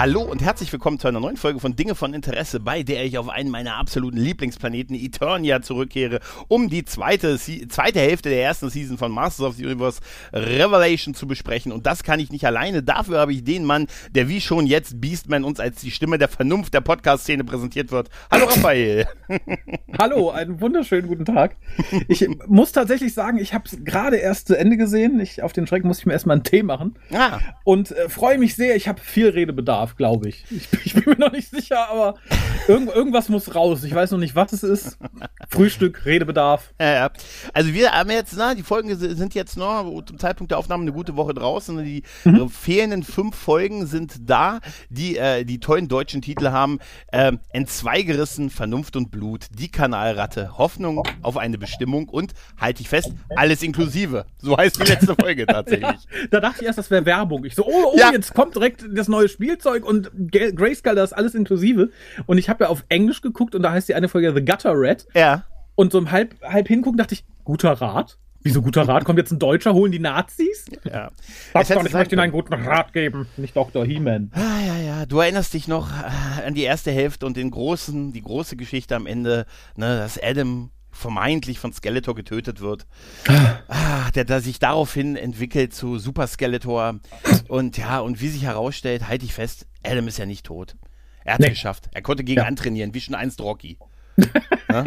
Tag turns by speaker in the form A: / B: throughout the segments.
A: Hallo und herzlich willkommen zu einer neuen Folge von Dinge von Interesse, bei der ich auf einen meiner absoluten Lieblingsplaneten Eternia zurückkehre, um die zweite, zweite Hälfte der ersten Season von Masters of the Universe Revelation zu besprechen. Und das kann ich nicht alleine. Dafür habe ich den Mann, der wie schon jetzt Beastman uns als die Stimme der Vernunft der Podcast-Szene präsentiert wird. Hallo Raphael.
B: Hallo, einen wunderschönen guten Tag. Ich muss tatsächlich sagen, ich habe es gerade erst zu Ende gesehen. Ich, auf den Schreck muss ich mir erstmal einen Tee machen. Ah. Und äh, freue mich sehr. Ich habe viel Redebedarf darf, glaube ich. ich. ich. bin mir noch nicht sicher, aber irgend, irgendwas muss raus. Ich weiß noch nicht, was es ist. Frühstück, Redebedarf.
A: Ja, ja. Also wir haben jetzt, na, die Folgen sind jetzt noch zum Zeitpunkt der Aufnahme eine gute Woche draußen. Die mhm. fehlenden fünf Folgen sind da, die äh, die tollen deutschen Titel haben. Äh, Entzweigerissen, Vernunft und Blut, die Kanalratte, Hoffnung auf eine Bestimmung und, halte ich fest, alles inklusive. So heißt die letzte Folge tatsächlich.
B: ja, da dachte ich erst, das wäre Werbung. Ich so, oh, oh, ja. jetzt kommt direkt das neue Spielzeug Zeug und Grayscale, das ist alles inklusive. Und ich habe ja auf Englisch geguckt und da heißt die eine Folge The Gutter Rat.
A: Ja.
B: Und so im halb, halb hingucken dachte ich, guter Rat? Wieso guter Rat? Kommt jetzt ein Deutscher, holen die Nazis?
A: Ja.
B: Doch, ich möchte Ihnen einen guten Rat geben, nicht Dr. He-Man.
A: Ah, ja, ja. Du erinnerst dich noch äh, an die erste Hälfte und den großen, die große Geschichte am Ende, ne, dass Adam vermeintlich von Skeletor getötet wird. ah, der, der sich daraufhin entwickelt zu Super Skeletor. Und ja, und wie sich herausstellt, halte ich fest, Adam ist ja nicht tot. Er hat es nee. geschafft. Er konnte gegen ja. antrainieren, wie schon einst Rocky.
B: ja?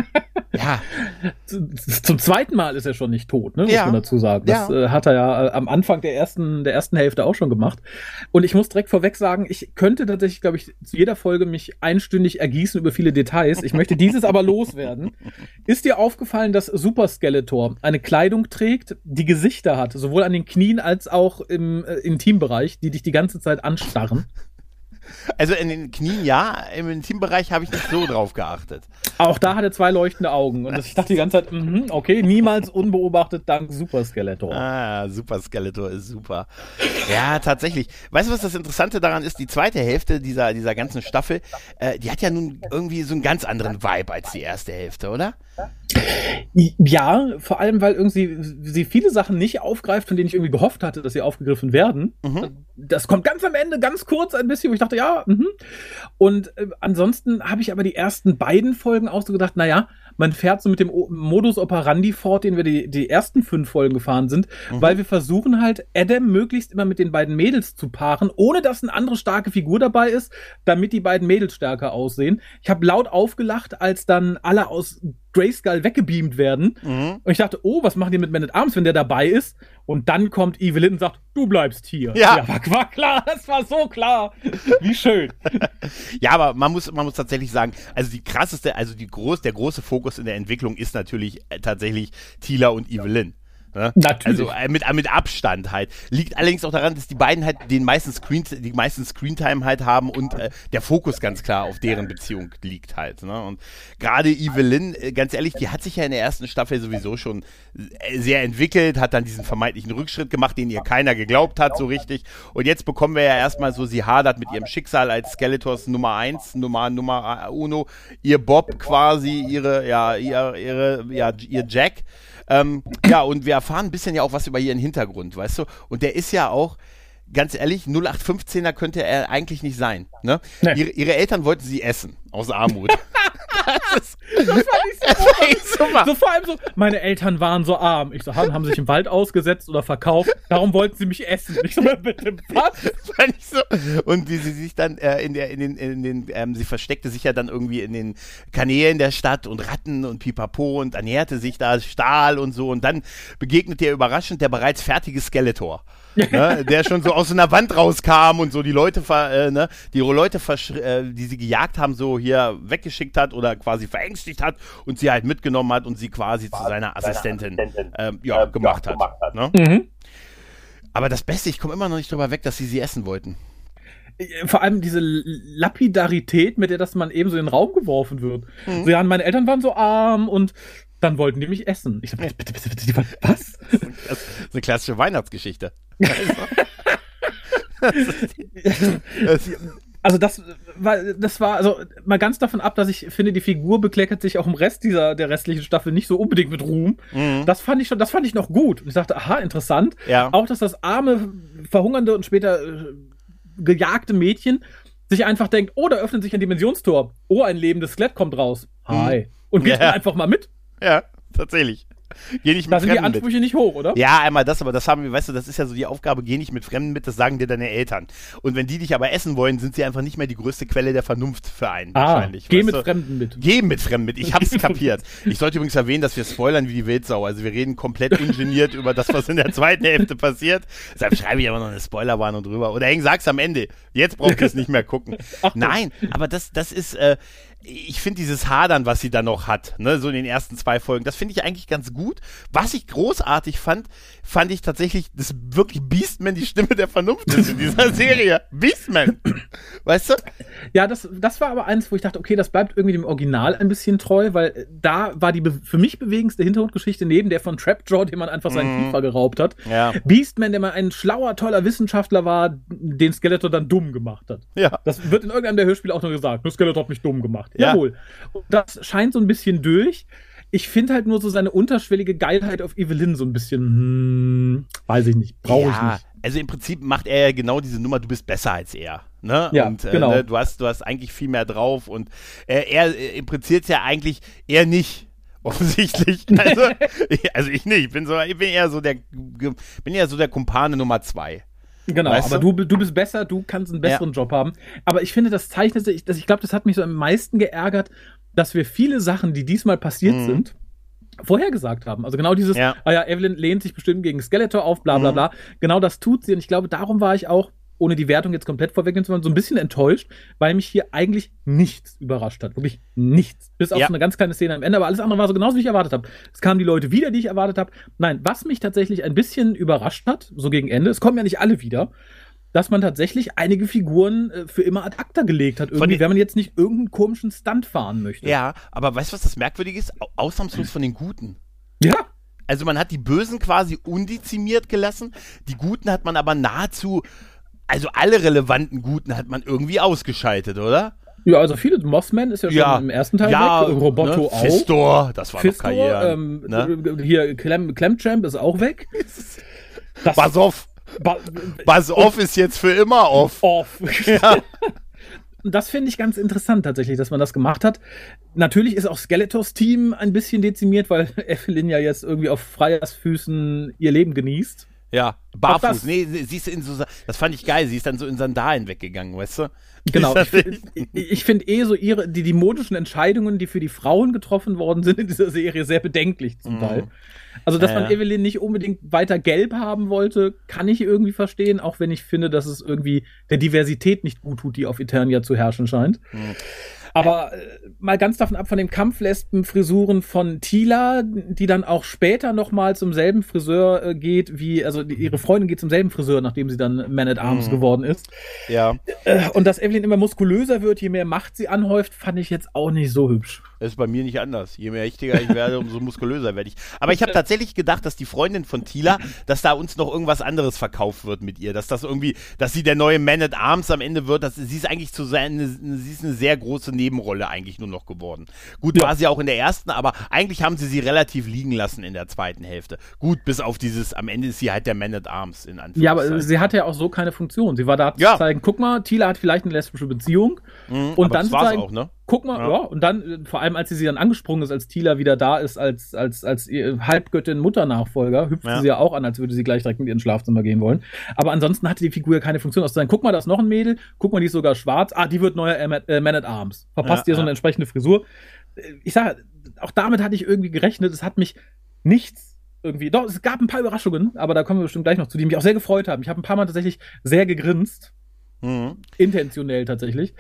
B: Ja. Zum zweiten Mal ist er schon nicht tot, ne, muss ja. man dazu sagen. Das ja. äh, hat er ja äh, am Anfang der ersten, der ersten Hälfte auch schon gemacht. Und ich muss direkt vorweg sagen, ich könnte tatsächlich, glaube ich, zu jeder Folge mich einstündig ergießen über viele Details. Ich möchte dieses aber loswerden. Ist dir aufgefallen, dass Super Skeletor eine Kleidung trägt, die Gesichter hat, sowohl an den Knien als auch im äh, Intimbereich, die dich die ganze Zeit anstarren?
A: Also in den Knien ja, im Intimbereich habe ich nicht so drauf geachtet.
B: Auch da hat er zwei leuchtende Augen. Und ich dachte die ganze Zeit, mm, okay, niemals unbeobachtet dank Super Skeletor.
A: Ah, Super Skeletor ist super. Ja, tatsächlich. Weißt du, was das Interessante daran ist? Die zweite Hälfte dieser, dieser ganzen Staffel, äh, die hat ja nun irgendwie so einen ganz anderen Vibe als die erste Hälfte, oder?
B: Ja, vor allem, weil irgendwie sie viele Sachen nicht aufgreift, von denen ich irgendwie gehofft hatte, dass sie aufgegriffen werden. Mhm. Das kommt ganz am Ende, ganz kurz ein bisschen, wo ich dachte, ja, mhm. Und äh, ansonsten habe ich aber die ersten beiden Folgen auch so gedacht, naja, man fährt so mit dem o Modus operandi fort, den wir die, die ersten fünf Folgen gefahren sind, mhm. weil wir versuchen halt, Adam möglichst immer mit den beiden Mädels zu paaren, ohne dass eine andere starke Figur dabei ist, damit die beiden Mädels stärker aussehen. Ich habe laut aufgelacht, als dann alle aus Grayskull weggebeamt werden. Mhm. Und ich dachte, oh, was machen die mit Man at Arms, wenn der dabei ist? Und dann kommt Evelyn und sagt, du bleibst hier.
A: Ja, ja
B: war, war klar, das war so klar. Wie schön.
A: ja, aber man muss, man muss tatsächlich sagen, also die krasseste, also die groß, der große Fokus in der Entwicklung ist natürlich äh, tatsächlich Tila und Evelyn. Ne? Natürlich. Also äh, mit, mit Abstand halt. Liegt allerdings auch daran, dass die beiden halt den meisten Screen, die meisten Screentime halt haben und äh, der Fokus ganz klar auf deren Beziehung liegt halt. Ne? Und gerade Evelyn, äh, ganz ehrlich, die hat sich ja in der ersten Staffel sowieso schon äh, sehr entwickelt, hat dann diesen vermeintlichen Rückschritt gemacht, den ihr keiner geglaubt hat, so richtig. Und jetzt bekommen wir ja erstmal so, sie hadert mit ihrem Schicksal als Skeletors Nummer 1, Nummer, Nummer uno, ihr Bob quasi, ihre, ja, ihr, ihre, ja, ihr Jack. Ähm, ja, und wir erfahren ein bisschen ja auch was über ihren Hintergrund, weißt du? Und der ist ja auch, ganz ehrlich, 0815er könnte er eigentlich nicht sein. Ne? Nee. Ihre, ihre, Eltern wollten sie essen, aus Armut.
B: das, ist, das fand ich so, super. so vor allem so, meine Eltern waren so arm. Ich so, haben, haben sich im Wald ausgesetzt oder verkauft, darum wollten sie mich essen. Ich so, bitte, was? Fand
A: ich so. Und wie sie sich dann äh, in der, in den, in den, ähm, sie versteckte sich ja dann irgendwie in den Kanälen der Stadt und Ratten und Pipapo und ernährte sich da Stahl und so. Und dann begegnet ihr überraschend der bereits fertige Skeletor ne, der schon so aus einer Wand rauskam und so die Leute, äh, ne, die Leute, äh, die sie gejagt haben, so hier weggeschickt hat oder quasi verängstigt hat und sie halt mitgenommen hat und sie quasi zu seiner Assistentin, ähm, ja, gemacht hat. Ne? Mhm. Aber das Beste, ich komme immer noch nicht drüber weg, dass sie sie essen wollten.
B: Vor allem diese Lapidarität, mit der das man eben so in den Raum geworfen wird. Mhm. So, ja, meine Eltern waren so arm und dann wollten die mich essen. Ich dachte, bitte, bitte, bitte, bitte was?
A: Das ist eine klassische Weihnachtsgeschichte.
B: also das war, das war, also mal ganz davon ab, dass ich finde, die Figur bekleckert sich auch im Rest dieser, der restlichen Staffel nicht so unbedingt mit Ruhm. Mhm. Das fand ich schon, das fand ich noch gut. Und ich dachte, aha, interessant.
A: Ja.
B: Auch, dass das arme, verhungernde und später äh, gejagte Mädchen sich einfach denkt, oh, da öffnet sich ein Dimensionstor. Oh, ein lebendes Skelett kommt raus. Hi. Mhm. Und geht ja. einfach mal mit.
A: Ja, tatsächlich. Geh nicht mit
B: da sind Fremden die Ansprüche mit. nicht hoch, oder?
A: Ja, einmal das, aber das haben wir, weißt du, das ist ja so die Aufgabe, geh nicht mit Fremden mit, das sagen dir deine Eltern. Und wenn die dich aber essen wollen, sind sie einfach nicht mehr die größte Quelle der Vernunft für einen,
B: ah, wahrscheinlich. Geh mit du? Fremden mit.
A: Geh mit Fremden mit, ich hab's kapiert. Ich sollte übrigens erwähnen, dass wir spoilern wie die Wildsau, also wir reden komplett ungeniert über das, was in der zweiten Hälfte passiert. Deshalb schreibe ich aber noch eine Spoilerwarnung drüber. Oder Heng, sag's am Ende. Jetzt braucht ihr es nicht mehr gucken. Ach, Nein, aber das, das ist, äh, ich finde dieses Hadern, was sie da noch hat, ne, so in den ersten zwei Folgen, das finde ich eigentlich ganz gut. Was ich großartig fand, fand ich tatsächlich, dass wirklich Beastman die Stimme der Vernunft ist in dieser Serie. Beastman. Weißt du?
B: Ja, das, das war aber eins, wo ich dachte, okay, das bleibt irgendwie dem Original ein bisschen treu, weil da war die für mich bewegendste Hintergrundgeschichte neben der von Trapjaw, dem man einfach seinen mm. Kiefer geraubt hat.
A: Ja.
B: Beastman, der mal ein schlauer, toller Wissenschaftler war, den Skeletor dann dumm gemacht hat.
A: Ja.
B: Das wird in irgendeinem der Hörspiele auch noch gesagt. Nur Skeletor hat mich dumm gemacht. Ja. Jawohl. Und das scheint so ein bisschen durch. Ich finde halt nur so seine unterschwellige Geilheit auf Evelyn so ein bisschen, hm, weiß ich nicht, brauche ja, ich nicht.
A: Also im Prinzip macht er ja genau diese Nummer, du bist besser als er. Ne?
B: Ja,
A: und,
B: äh, genau.
A: Ne, du, hast, du hast eigentlich viel mehr drauf und äh, er äh, impliziert ja eigentlich eher nicht offensichtlich. Also, ich, also ich nicht. Ich bin so, ich bin eher so der, bin eher so der Kumpane Nummer zwei.
B: Genau, weißt aber du? du bist besser, du kannst einen besseren ja. Job haben. Aber ich finde, das zeichnet sich, ich glaube, das hat mich so am meisten geärgert, dass wir viele Sachen, die diesmal passiert mhm. sind, vorhergesagt haben. Also genau dieses,
A: ja.
B: ah ja, Evelyn lehnt sich bestimmt gegen Skeletor auf, bla bla mhm. bla. Genau das tut sie. Und ich glaube, darum war ich auch ohne die Wertung jetzt komplett vorwegnehmen zu wollen, so ein bisschen enttäuscht, weil mich hier eigentlich nichts überrascht hat. Wirklich nichts. Bis auf ja. so eine ganz kleine Szene am Ende, aber alles andere war so genauso, wie ich erwartet habe. Es kamen die Leute wieder, die ich erwartet habe. Nein, was mich tatsächlich ein bisschen überrascht hat, so gegen Ende, es kommen ja nicht alle wieder, dass man tatsächlich einige Figuren äh, für immer ad acta gelegt hat, irgendwie, wenn man jetzt nicht irgendeinen komischen Stunt fahren möchte.
A: Ja, aber weißt du, was das Merkwürdige ist? Ausnahmslos von den Guten.
B: Ja.
A: Also man hat die Bösen quasi undezimiert gelassen, die Guten hat man aber nahezu also alle relevanten Guten hat man irgendwie ausgeschaltet, oder?
B: Ja, also viele. Mossman ist ja schon
A: ja,
B: im ersten Teil
A: ja,
B: weg. Roboto
A: ne? auch. Fistor, das war
B: Fistor, noch Karriere. Ähm, ne? Hier Clem, Clemchamp ist auch weg.
A: Das, Pass auf. Ba Buzz off ist jetzt für immer off.
B: Off. Ja. das finde ich ganz interessant tatsächlich, dass man das gemacht hat. Natürlich ist auch Skeletors Team ein bisschen dezimiert, weil Evelyn ja jetzt irgendwie auf Freiersfüßen ihr Leben genießt.
A: Ja, barfuß. Nee, sie ist in so, das fand ich geil. Sie ist dann so in Sandalen weggegangen, weißt du?
B: Genau. Ich, ich finde eh so ihre, die, die modischen Entscheidungen, die für die Frauen getroffen worden sind in dieser Serie, sehr bedenklich zum mm. Teil. Also, dass ja, man Evelyn nicht unbedingt weiter gelb haben wollte, kann ich irgendwie verstehen, auch wenn ich finde, dass es irgendwie der Diversität nicht gut tut, die auf Eternia zu herrschen scheint. Mhm. Aber äh, mal ganz davon ab von den Kampflespen-Frisuren von Tila, die dann auch später nochmal zum selben Friseur äh, geht, wie, also die, ihre Freundin geht zum selben Friseur, nachdem sie dann Man at Arms mhm. geworden ist.
A: Ja.
B: Äh, und dass Evelyn immer muskulöser wird, je mehr Macht sie anhäuft, fand ich jetzt auch nicht so hübsch.
A: Das ist bei mir nicht anders. Je mächtiger ich werde, umso muskulöser werde ich. Aber ich habe tatsächlich gedacht, dass die Freundin von Tila, dass da uns noch irgendwas anderes verkauft wird mit ihr. Dass das irgendwie, dass sie der neue Man at Arms am Ende wird. Dass, sie ist eigentlich zu sein, sie ist eine sehr große Nebenrolle eigentlich nur noch geworden. Gut, ja. war sie auch in der ersten, aber eigentlich haben sie sie relativ liegen lassen in der zweiten Hälfte. Gut, bis auf dieses, am Ende ist sie halt der Man at Arms in Anführungszeichen.
B: Ja, aber sie hatte ja auch so keine Funktion. Sie war da
A: ja.
B: zu zeigen, guck mal, Tila hat vielleicht eine lesbische Beziehung.
A: Mhm, und dann zu zeigen, auch, ne?
B: Guck mal, ja. ja. und dann, äh, vor allem als sie, sie dann angesprungen ist, als Tila wieder da ist, als, als, als Halbgöttin Mutternachfolger, hüpft ja. sie ja auch an, als würde sie gleich direkt in ihr Schlafzimmer gehen wollen. Aber ansonsten hatte die Figur ja keine Funktion, außer sagen, guck mal, da ist noch ein Mädel, guck mal, die ist sogar schwarz, ah, die wird neuer äh, Man at Arms. Verpasst ja, ihr so eine entsprechende Frisur. Äh, ich sage, auch damit hatte ich irgendwie gerechnet, es hat mich nichts irgendwie, doch, es gab ein paar Überraschungen, aber da kommen wir bestimmt gleich noch zu, die mich auch sehr gefreut haben. Ich habe ein paar Mal tatsächlich sehr gegrinst.
A: Mhm.
B: Intentionell tatsächlich.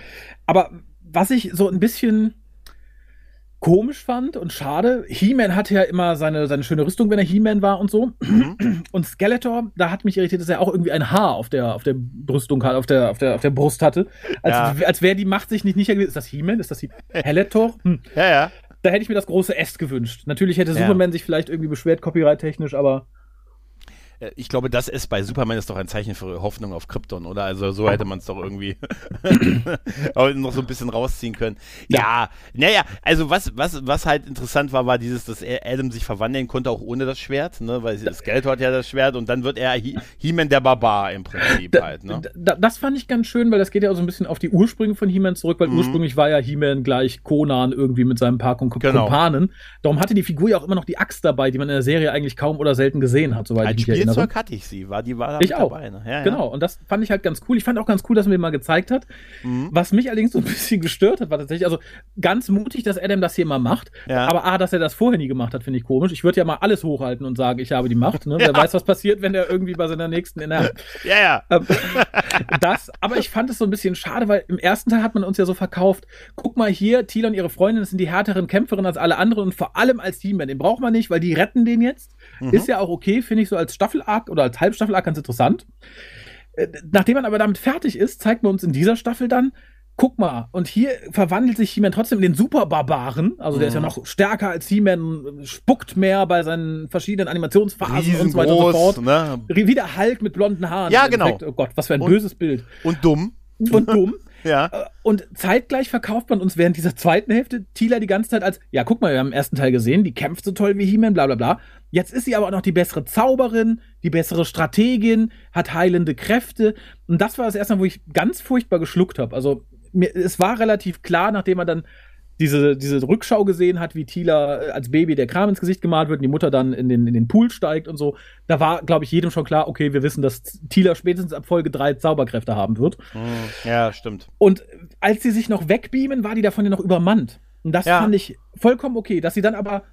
B: Aber was ich so ein bisschen komisch fand und schade. He-Man hatte ja immer seine, seine schöne Rüstung, wenn er He-Man war und so. Mhm. Und Skeletor, da hat mich irritiert, dass er auch irgendwie ein Haar auf der, auf der Rüstung hat, auf der, auf der, auf der Brust hatte. Als, ja. als wäre die Macht sich nicht nicht Ist das He-Man? Ist das He Heletor? Hm.
A: Ja, ja.
B: Da hätte ich mir das große S gewünscht. Natürlich hätte ja. Superman sich vielleicht irgendwie beschwert, copyright-technisch, aber
A: ich glaube, das ist bei Superman ist doch ein Zeichen für Hoffnung auf Krypton, oder? Also so hätte man es doch irgendwie noch so ein bisschen rausziehen können. Ja, naja, also was, was, was halt interessant war, war dieses, dass Adam sich verwandeln konnte, auch ohne das Schwert, ne? Weil das Geld hat ja das Schwert und dann wird er He-Man der Barbar im Prinzip halt, ne?
B: Da, das fand ich ganz schön, weil das geht ja auch so ein bisschen auf die Ursprünge von He-Man zurück, weil mhm. ursprünglich war ja He-Man gleich Conan irgendwie mit seinem Paar Kump genau. Kumpanen. Darum hatte die Figur ja auch immer noch die Axt dabei, die man in der Serie eigentlich kaum oder selten gesehen hat, soweit
A: Als ich mich erinnere. Spielzeug hatte ich sie, war die war
B: ich auch. dabei. Ne? Ja, genau, und das fand ich halt ganz cool. Ich fand auch ganz cool, dass man mir mal gezeigt hat. Mhm. Was mich allerdings so ein bisschen gestört hat, war tatsächlich, also ganz mutig, dass Adam das hier mal macht. Ja. Aber A, dass er das vorher nie gemacht hat, finde ich komisch. Ich würde ja mal alles hochhalten und sagen, ich habe die Macht. Ne? Ja. Wer weiß, was passiert, wenn er irgendwie bei seiner nächsten in der
A: Ja, ja.
B: Ähm, das, aber ich fand es so ein bisschen schade, weil im ersten Teil hat man uns ja so verkauft, guck mal hier, Tila und ihre Freundin sind die härteren Kämpferinnen als alle anderen und vor allem als Teamman. Den braucht man nicht, weil die retten den jetzt. Mhm. Ist ja auch okay, finde ich so als Staffelarg oder als Halbstaffelarg ganz interessant. Äh, nachdem man aber damit fertig ist, zeigt man uns in dieser Staffel dann, guck mal, und hier verwandelt sich He-Man trotzdem in den Superbarbaren. Also der mhm. ist ja mhm. noch stärker als He-Man, spuckt mehr bei seinen verschiedenen Animationsphasen und so weiter und so fort. Ne? Wie der Hulk mit blonden Haaren.
A: Ja, genau.
B: Oh Gott, was für ein und, böses Bild.
A: Und dumm.
B: Und dumm.
A: Ja.
B: Äh, und zeitgleich verkauft man uns während dieser zweiten Hälfte Tila die ganze Zeit als, ja, guck mal, wir haben im ersten Teil gesehen, die kämpft so toll wie He-Man, bla bla bla. Jetzt ist sie aber auch noch die bessere Zauberin, die bessere Strategin, hat heilende Kräfte. Und das war das erste Mal, wo ich ganz furchtbar geschluckt habe. Also mir, es war relativ klar, nachdem man dann diese, diese Rückschau gesehen hat, wie Tila äh, als Baby der Kram ins Gesicht gemalt wird und die Mutter dann in den, in den Pool steigt und so, da war, glaube ich, jedem schon klar, okay, wir wissen, dass Tila spätestens ab Folge 3 Zauberkräfte haben wird.
A: Hm, ja, stimmt.
B: Und als sie sich noch wegbeamen, war die davon ja noch übermannt. Und das ja. fand ich vollkommen okay, dass sie dann aber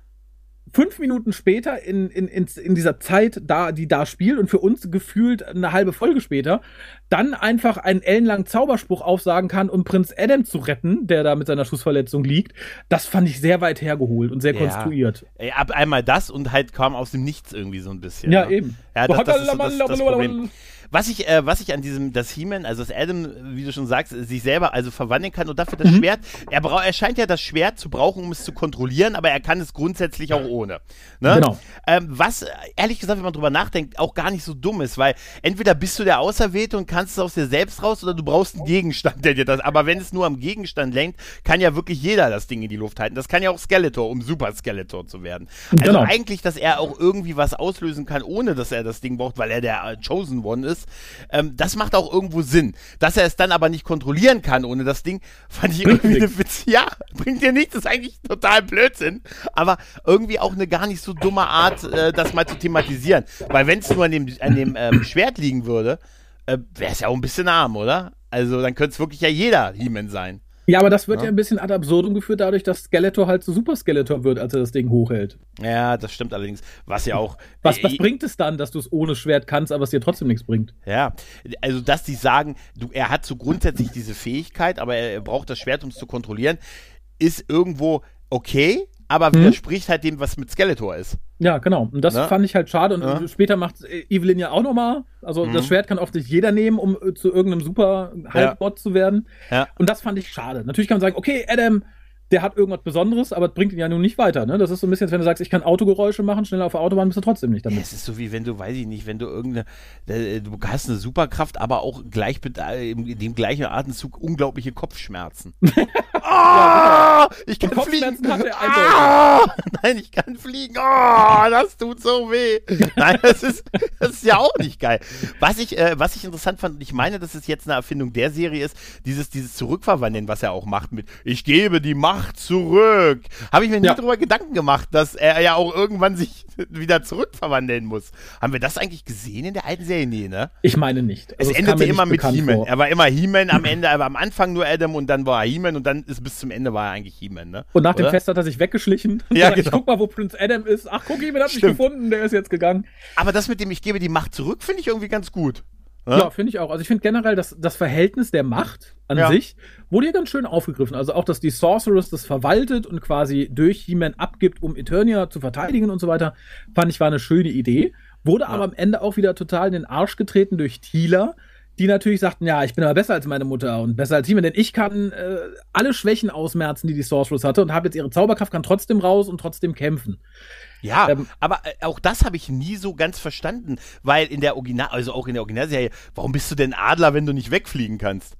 B: fünf Minuten später in, in, in, in dieser Zeit, da, die da spielt und für uns gefühlt eine halbe Folge später, dann einfach einen ellenlangen Zauberspruch aufsagen kann, um Prinz Adam zu retten, der da mit seiner Schussverletzung liegt, das fand ich sehr weit hergeholt und sehr ja. konstruiert.
A: Ey, ab einmal das und halt kam aus dem Nichts irgendwie so ein bisschen.
B: Ja, ne? eben.
A: Ja, das, das, ist so das, das Problem. Was ich, äh, was ich an diesem, das He-Man, also das Adam, wie du schon sagst, sich selber also verwandeln kann und dafür das mhm. Schwert, er, braucht, er scheint ja das Schwert zu brauchen, um es zu kontrollieren, aber er kann es grundsätzlich auch ohne. Ne? Genau. Ähm, was, ehrlich gesagt, wenn man drüber nachdenkt, auch gar nicht so dumm ist, weil entweder bist du der Auserwählte und kannst es aus dir selbst raus oder du brauchst einen Gegenstand, der dir das, aber wenn es nur am Gegenstand lenkt, kann ja wirklich jeder das Ding in die Luft halten. Das kann ja auch Skeletor, um Super Skeletor zu werden. Also genau. eigentlich, dass er auch irgendwie was auslösen kann, ohne dass er das Ding braucht, weil er der Chosen One ist, ähm, das macht auch irgendwo Sinn. Dass er es dann aber nicht kontrollieren kann ohne das Ding, fand ich irgendwie eine Witz. Ja, bringt dir nichts, ist eigentlich total Blödsinn. Aber irgendwie auch eine gar nicht so dumme Art, äh, das mal zu thematisieren. Weil wenn es nur an dem, an dem ähm, Schwert liegen würde, äh, wäre es ja auch ein bisschen arm, oder? Also dann könnte es wirklich ja jeder He-Man sein.
B: Ja, aber das wird ja. ja. ein bisschen ad absurdum geführt, dadurch, dass Skeletor halt zu Super Skeletor wird, als er das Ding hochhält.
A: Ja, das stimmt allerdings. Was ja auch.
B: Was, äh, was bringt es dann, dass du es ohne Schwert kannst, aber es dir trotzdem nichts bringt?
A: Ja, also dass die sagen, du, er hat so grundsätzlich diese Fähigkeit, aber er, er braucht das Schwert, um es zu kontrollieren, ist irgendwo okay, aber mhm. widerspricht halt dem, was mit Skeletor ist.
B: Ja, genau. Und das ne? fand ich halt schade. Und ja. später macht Evelyn ja auch nochmal. Also mhm. das Schwert kann oft nicht jeder nehmen, um äh, zu irgendeinem super Halbbot ja. zu werden. Ja. Und das fand ich schade. Natürlich kann man sagen, okay, Adam, der hat irgendwas Besonderes, aber bringt ihn ja nun nicht weiter. Ne? Das ist so ein bisschen, wenn du sagst, ich kann Autogeräusche machen, schneller auf der Autobahn bist du trotzdem nicht damit.
A: Es ist so wie wenn du, weiß ich nicht, wenn du irgendeine, äh, du hast eine Superkraft, aber auch gleich mit äh, in dem gleichen Atemzug unglaubliche Kopfschmerzen. oh, ich kann fliegen. Hat er oh, nein, ich kann fliegen. Oh, das tut so weh. Nein, das ist, das ist ja auch nicht geil. Was ich, äh, was ich interessant fand, und ich meine, dass es jetzt eine Erfindung der Serie ist, dieses, dieses Zurückverwandeln, was er auch macht mit, ich gebe die Macht Macht zurück. Habe ich mir nie ja. darüber Gedanken gemacht, dass er ja auch irgendwann sich wieder zurückverwandeln muss. Haben wir das eigentlich gesehen in der alten Serie? Nee, ne?
B: Ich meine nicht.
A: Also es, es endete immer mit He-Man. Er war immer He-Man am Ende, er war am Anfang nur Adam und dann war er He-Man und dann ist bis zum Ende war er eigentlich He-Man, ne?
B: Und nach Oder? dem Fest hat er sich weggeschlichen.
A: Ja, gesagt, genau.
B: Ich guck mal, wo Prinz Adam ist. Ach, guck, jemand hat mich gefunden, der ist jetzt gegangen.
A: Aber das mit dem Ich gebe die Macht zurück, finde ich irgendwie ganz gut.
B: Ja, ja finde ich auch. Also ich finde generell, dass das Verhältnis der Macht an ja. sich wurde hier ganz schön aufgegriffen. Also auch, dass die Sorceress das verwaltet und quasi durch He-Man abgibt, um Eternia zu verteidigen und so weiter, fand ich war eine schöne Idee. Wurde ja. aber am Ende auch wieder total in den Arsch getreten durch Thieler, die natürlich sagten, ja, ich bin aber besser als meine Mutter und besser als He-Man, denn ich kann äh, alle Schwächen ausmerzen, die die Sorceress hatte und habe jetzt ihre Zauberkraft, kann trotzdem raus und trotzdem kämpfen.
A: Ja, ähm, aber äh, auch das habe ich nie so ganz verstanden, weil in der Original, also auch in der Originalserie, warum bist du denn Adler, wenn du nicht wegfliegen kannst?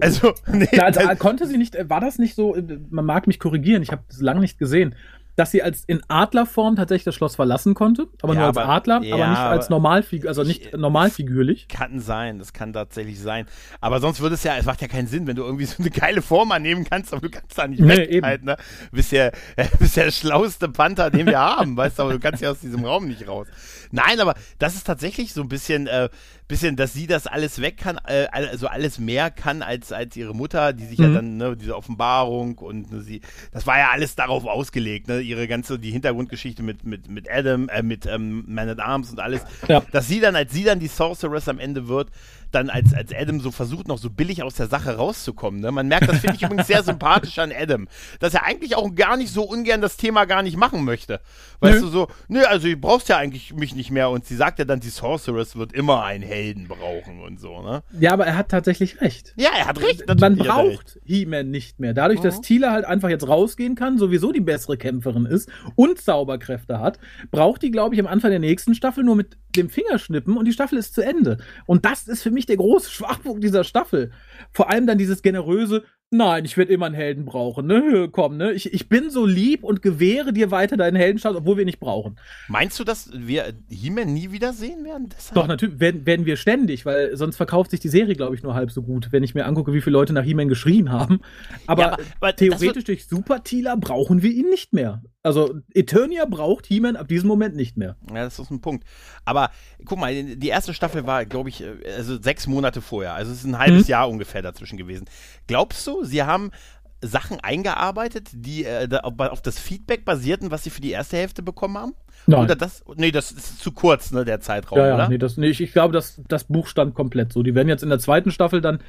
B: Also, nee, da also, konnte sie nicht, äh, war das nicht so, äh, man mag mich korrigieren, ich habe das lange nicht gesehen, dass sie als in Adlerform tatsächlich das Schloss verlassen konnte, aber ja, nur als aber, Adler, ja, aber nicht als Normalfigur, also nicht normalfigürlich.
A: Kann sein, das kann tatsächlich sein. Aber sonst würde es ja, es macht ja keinen Sinn, wenn du irgendwie so eine geile Form annehmen kannst, aber du kannst da nicht nee, weg halt, ne? Bist ja, bist ja der schlauste Panther, den wir haben, weißt du, aber du kannst ja aus diesem Raum nicht raus. Nein, aber das ist tatsächlich so ein bisschen, äh, bisschen, dass sie das alles weg kann, äh, also alles mehr kann als, als ihre Mutter, die sich mhm. ja dann, ne, diese Offenbarung und ne, sie, das war ja alles darauf ausgelegt, ne, ihre ganze, die Hintergrundgeschichte mit, mit, mit Adam, äh, mit ähm, Man at Arms und alles, ja. dass sie dann, als sie dann die Sorceress am Ende wird, dann als, als Adam so versucht, noch so billig aus der Sache rauszukommen. Ne? Man merkt, das finde ich übrigens sehr sympathisch an Adam, dass er eigentlich auch gar nicht so ungern das Thema gar nicht machen möchte. Weißt nö. du, so, nö, also du brauchst ja eigentlich mich nicht mehr und sie sagt ja dann, die Sorceress wird immer einen Helden brauchen und so, ne?
B: Ja, aber er hat tatsächlich recht.
A: Ja, er hat recht.
B: Man braucht He-Man nicht mehr. Dadurch, mhm. dass Tila halt einfach jetzt rausgehen kann, sowieso die bessere Kämpferin ist und Zauberkräfte hat, braucht die, glaube ich, am Anfang der nächsten Staffel nur mit dem Fingerschnippen und die Staffel ist zu Ende. Und das ist für mich der große Schwachpunkt dieser Staffel. Vor allem dann dieses generöse, Nein, ich werde immer einen Helden brauchen, ne? Komm, ne? Ich, ich bin so lieb und gewähre dir weiter deinen Heldenstatus, obwohl wir nicht brauchen.
A: Meinst du, dass wir He-Man nie wiedersehen werden?
B: Deshalb? Doch, natürlich werden, werden wir ständig, weil sonst verkauft sich die Serie, glaube ich, nur halb so gut, wenn ich mir angucke, wie viele Leute nach He-Man geschrien haben. Aber, ja, aber, aber theoretisch durch Super Tila brauchen wir ihn nicht mehr. Also Eternia braucht He-Man ab diesem Moment nicht mehr.
A: Ja, das ist ein Punkt. Aber guck mal, die erste Staffel war, glaube ich, also sechs Monate vorher. Also es ist ein halbes mhm. Jahr ungefähr dazwischen gewesen. Glaubst du, sie haben Sachen eingearbeitet, die äh, auf das Feedback basierten, was sie für die erste Hälfte bekommen haben?
B: Nein.
A: Oder das, nee, das ist zu kurz, ne, der Zeitraum,
B: ja, ja,
A: oder?
B: Nee, das, nee, ich, ich glaube, das, das Buch stand komplett so. Die werden jetzt in der zweiten Staffel dann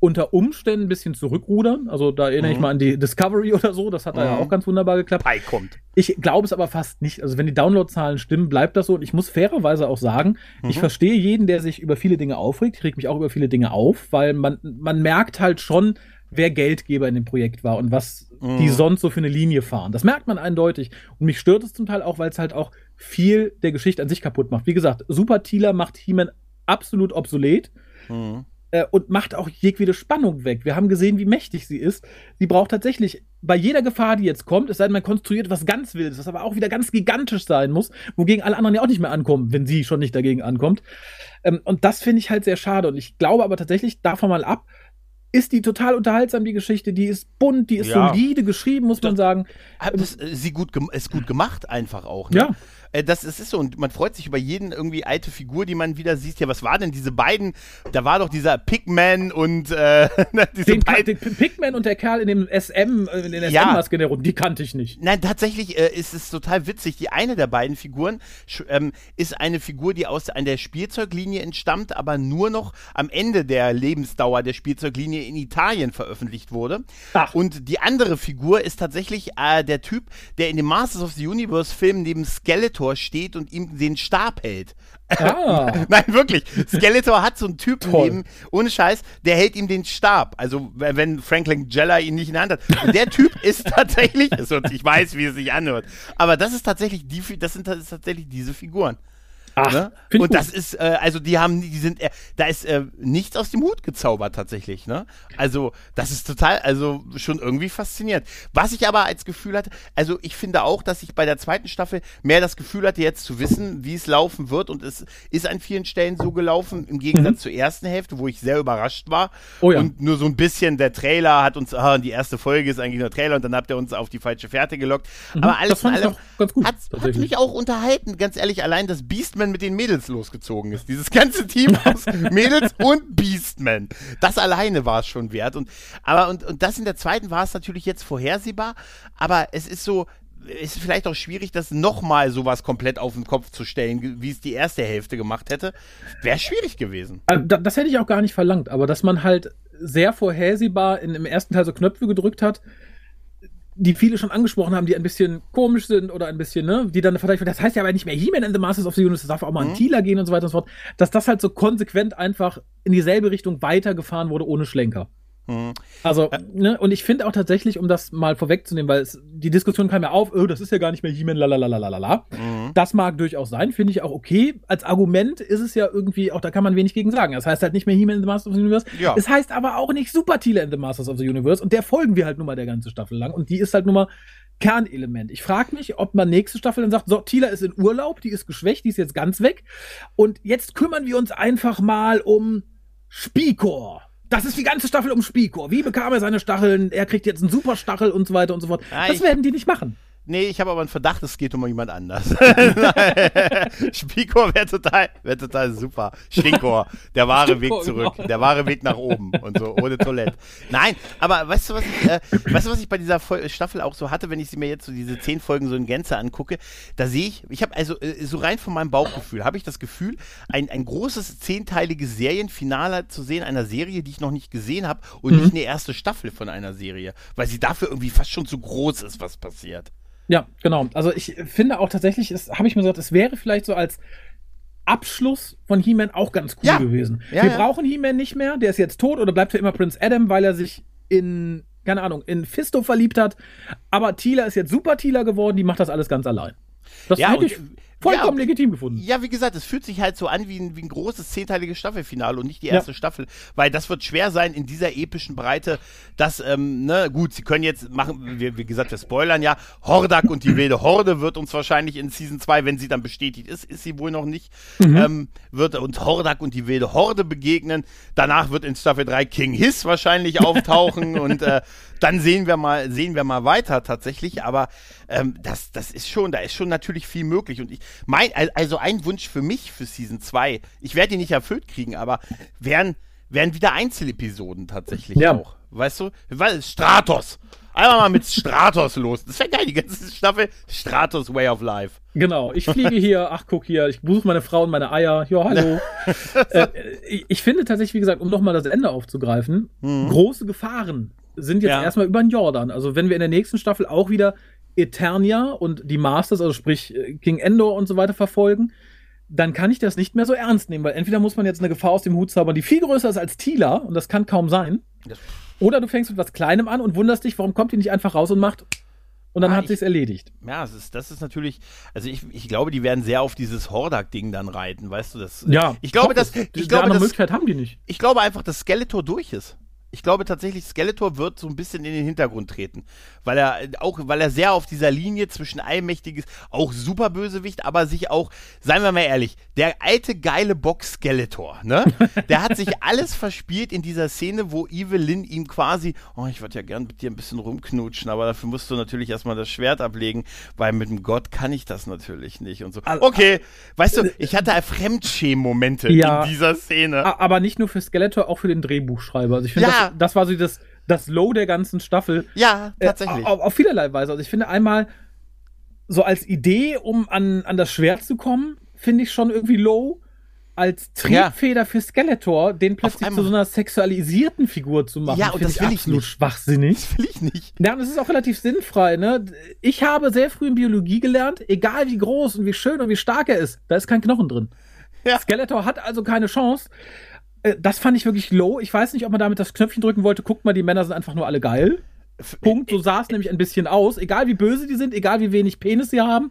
B: unter Umständen ein bisschen zurückrudern. Also da erinnere mhm. ich mal an die Discovery oder so. Das hat mhm. da ja mhm. auch ganz wunderbar geklappt.
A: Pi kommt.
B: Ich glaube es aber fast nicht. Also wenn die Downloadzahlen stimmen, bleibt das so. Und ich muss fairerweise auch sagen, mhm. ich verstehe jeden, der sich über viele Dinge aufregt. Ich reg mich auch über viele Dinge auf, weil man, man merkt halt schon, wer Geldgeber in dem Projekt war und was die mhm. sonst so für eine Linie fahren. Das merkt man eindeutig. Und mich stört es zum Teil auch, weil es halt auch viel der Geschichte an sich kaputt macht. Wie gesagt, Super Tealer macht He-Man absolut obsolet. Äh, und macht auch jegliche Spannung weg. Wir haben gesehen, wie mächtig sie ist. Sie braucht tatsächlich bei jeder Gefahr, die jetzt kommt, es sei denn, man konstruiert was ganz Wildes, was aber auch wieder ganz gigantisch sein muss, wogegen alle anderen ja auch nicht mehr ankommen, wenn sie schon nicht dagegen ankommt. Ähm, und das finde ich halt sehr schade. Und ich glaube aber tatsächlich, davon mal ab, ist die total unterhaltsam, die Geschichte. Die ist bunt, die ist ja. solide geschrieben, muss man sagen.
A: Das, äh, sie gut, ist gut gemacht einfach auch. Ne?
B: Ja.
A: Äh, das, das ist so und man freut sich über jeden irgendwie alte Figur, die man wieder sieht. Ja, was war denn diese beiden? Da war doch dieser Pigman und äh,
B: diese den, beiden. Den Pigman und der Kerl in dem SM, äh, in der SM-Maske ja. der Rum, die kannte ich nicht.
A: Nein, tatsächlich äh, ist es total witzig. Die eine der beiden Figuren ähm, ist eine Figur, die aus an der Spielzeuglinie entstammt, aber nur noch am Ende der Lebensdauer der Spielzeuglinie in Italien veröffentlicht wurde. Ach. Und die andere Figur ist tatsächlich äh, der Typ, der in dem Masters of the Universe Film neben Skeletor Skeletor steht und ihm den Stab hält. Ah. Nein, wirklich. Skeletor hat so einen Typen neben, ohne Scheiß, der hält ihm den Stab. Also, wenn Franklin Jella ihn nicht in der Hand hat. Und der Typ ist tatsächlich, also ich weiß, wie es sich anhört, aber das ist tatsächlich die, das sind das tatsächlich diese Figuren. Ach, ne? Und das ist, äh, also die haben, die sind, äh, da ist äh, nichts aus dem Hut gezaubert tatsächlich, ne? Also das ist total, also schon irgendwie faszinierend. Was ich aber als Gefühl hatte, also ich finde auch, dass ich bei der zweiten Staffel mehr das Gefühl hatte, jetzt zu wissen, wie es laufen wird und es ist an vielen Stellen so gelaufen, im Gegensatz mhm. zur ersten Hälfte, wo ich sehr überrascht war oh ja. und nur so ein bisschen der Trailer hat uns, ah, die erste Folge ist eigentlich nur Trailer und dann habt ihr uns auf die falsche Fährte gelockt. Mhm. Aber alles in allem hat, hat mich auch unterhalten, ganz ehrlich, allein das Beastman Beastman mit den Mädels losgezogen ist. Dieses ganze Team aus Mädels und Beastman. Das alleine war es schon wert. Und, aber, und, und das in der zweiten war es natürlich jetzt vorhersehbar. Aber es ist so, ist vielleicht auch schwierig, das nochmal sowas komplett auf den Kopf zu stellen, wie es die erste Hälfte gemacht hätte. Wäre schwierig gewesen.
B: Also, das hätte ich auch gar nicht verlangt, aber dass man halt sehr vorhersehbar in, im ersten Teil so Knöpfe gedrückt hat, die viele schon angesprochen haben, die ein bisschen komisch sind oder ein bisschen, ne, die dann verteidigt das heißt ja aber nicht mehr He-Man and the Masters of the Universe, das darf auch mal mhm. an Tila gehen und so weiter und so fort, dass das halt so konsequent einfach in dieselbe Richtung weitergefahren wurde ohne Schlenker. Mhm. Also, ne, und ich finde auch tatsächlich, um das mal vorwegzunehmen, weil es, die Diskussion kam ja auf, oh, das ist ja gar nicht mehr He-Man, lalalala. Mhm. Das mag durchaus sein, finde ich auch okay. Als Argument ist es ja irgendwie, auch da kann man wenig gegen sagen. Das heißt halt nicht mehr He-Man in the Masters of the Universe. Ja. Es heißt aber auch nicht Super Tila in the Masters of the Universe und der folgen wir halt nun mal der ganze Staffel lang und die ist halt nun mal Kernelement. Ich frage mich, ob man nächste Staffel dann sagt, so, Tila ist in Urlaub, die ist geschwächt, die ist jetzt ganz weg und jetzt kümmern wir uns einfach mal um Spikor. Das ist die ganze Staffel um Spikor. Wie bekam er seine Stacheln? Er kriegt jetzt einen Superstachel und so weiter und so fort. Ja, das werden die nicht machen.
A: Nee, ich habe aber einen Verdacht, es geht um jemand anders. Spikor wäre total, wär total super. Stinkor, der wahre Stinkor, Weg zurück. Genau. Der wahre Weg nach oben und so, ohne Toilette. Nein, aber weißt du, was ich, äh, weißt du, was ich bei dieser Staffel auch so hatte, wenn ich sie mir jetzt so diese zehn Folgen so in Gänze angucke? Da sehe ich, ich habe also äh, so rein von meinem Bauchgefühl, habe ich das Gefühl, ein, ein großes zehnteiliges Serienfinale zu sehen, einer Serie, die ich noch nicht gesehen habe und mhm. nicht eine erste Staffel von einer Serie, weil sie dafür irgendwie fast schon zu groß ist, was passiert.
B: Ja, genau. Also ich finde auch tatsächlich, habe ich mir gesagt, es wäre vielleicht so als Abschluss von He-Man auch ganz cool ja. gewesen. Ja, Wir ja. brauchen He-Man nicht mehr, der ist jetzt tot oder bleibt für immer Prince Adam, weil er sich in, keine Ahnung, in Fisto verliebt hat. Aber Tila ist jetzt Super Tila geworden, die macht das alles ganz allein. Das ja, ich vollkommen ja, legitim gefunden.
A: Ja, wie gesagt, es fühlt sich halt so an wie ein, wie ein großes zehnteiliges Staffelfinale und nicht die erste ja. Staffel, weil das wird schwer sein in dieser epischen Breite, dass, ähm, ne, gut, sie können jetzt machen, wie, wie gesagt, wir spoilern ja, Hordak und die wilde Horde wird uns wahrscheinlich in Season 2, wenn sie dann bestätigt ist, ist sie wohl noch nicht, mhm. ähm, wird uns Hordak und die wilde Horde begegnen. Danach wird in Staffel 3 King Hiss wahrscheinlich auftauchen und äh, dann sehen wir mal, sehen wir mal weiter tatsächlich, aber ähm, das, das ist schon, da ist schon natürlich viel möglich und ich, mein, also ein Wunsch für mich für Season 2, ich werde ihn nicht erfüllt kriegen, aber wären, wären wieder Einzelepisoden tatsächlich ja. auch. Weißt du? Weil Stratos. Einmal mal mit Stratos los. Das wäre geil, die ganze Staffel. Stratos Way of Life.
B: Genau, ich fliege hier, ach guck hier, ich besuche meine Frau und meine Eier. Ja, hallo. äh, ich finde tatsächlich, wie gesagt, um nochmal das Ende aufzugreifen, mhm. große Gefahren sind jetzt ja. erstmal über den Jordan. Also wenn wir in der nächsten Staffel auch wieder Eternia und die Masters, also sprich äh, King Endor und so weiter verfolgen, dann kann ich das nicht mehr so ernst nehmen, weil entweder muss man jetzt eine Gefahr aus dem Hut zaubern, die viel größer ist als Tila, und das kann kaum sein. Oder du fängst mit was Kleinem an und wunderst dich, warum kommt die nicht einfach raus und macht und dann ah, hat sich's erledigt.
A: Ja, das ist, das ist natürlich, also ich, ich glaube, die werden sehr auf dieses Hordak-Ding dann reiten, weißt du das?
B: Ja.
A: Ich glaube, dass, ich
B: die,
A: glaube,
B: die Möglichkeit haben die nicht.
A: Ich glaube einfach, dass Skeletor durch ist ich glaube tatsächlich, Skeletor wird so ein bisschen in den Hintergrund treten, weil er auch, weil er sehr auf dieser Linie zwischen allmächtiges, auch super Bösewicht, aber sich auch, seien wir mal ehrlich, der alte geile Bock Skeletor, ne? Der hat sich alles verspielt in dieser Szene, wo Evelyn ihm quasi, oh, ich würde ja gern mit dir ein bisschen rumknutschen, aber dafür musst du natürlich erstmal das Schwert ablegen, weil mit dem Gott kann ich das natürlich nicht und so. Okay, weißt du, ich hatte Fremdschämen-Momente ja, in dieser Szene.
B: Aber nicht nur für Skeletor, auch für den Drehbuchschreiber. Also ich finde, ja, das, das war so das, das Low der ganzen Staffel.
A: Ja, äh, tatsächlich.
B: Äh, auf, auf vielerlei Weise. Also ich finde einmal so als Idee, um an, an das Schwert zu kommen, finde ich schon irgendwie low. Als Triebfeder ja. für Skeletor, den plötzlich zu so einer sexualisierten Figur zu machen,
A: ja, und das will ich nicht.
B: schwachsinnig.
A: Das will ich nicht.
B: Ja, und es ist auch relativ sinnfrei, ne? Ich habe sehr früh in Biologie gelernt, egal wie groß und wie schön und wie stark er ist, da ist kein Knochen drin. Ja. Skeletor hat also keine Chance. Äh, das fand ich wirklich low. Ich weiß nicht, ob man damit das Knöpfchen drücken wollte. Guckt mal, die Männer sind einfach nur alle geil. Punkt. So sah es nämlich ein bisschen aus. Egal wie böse die sind, egal wie wenig Penis sie haben,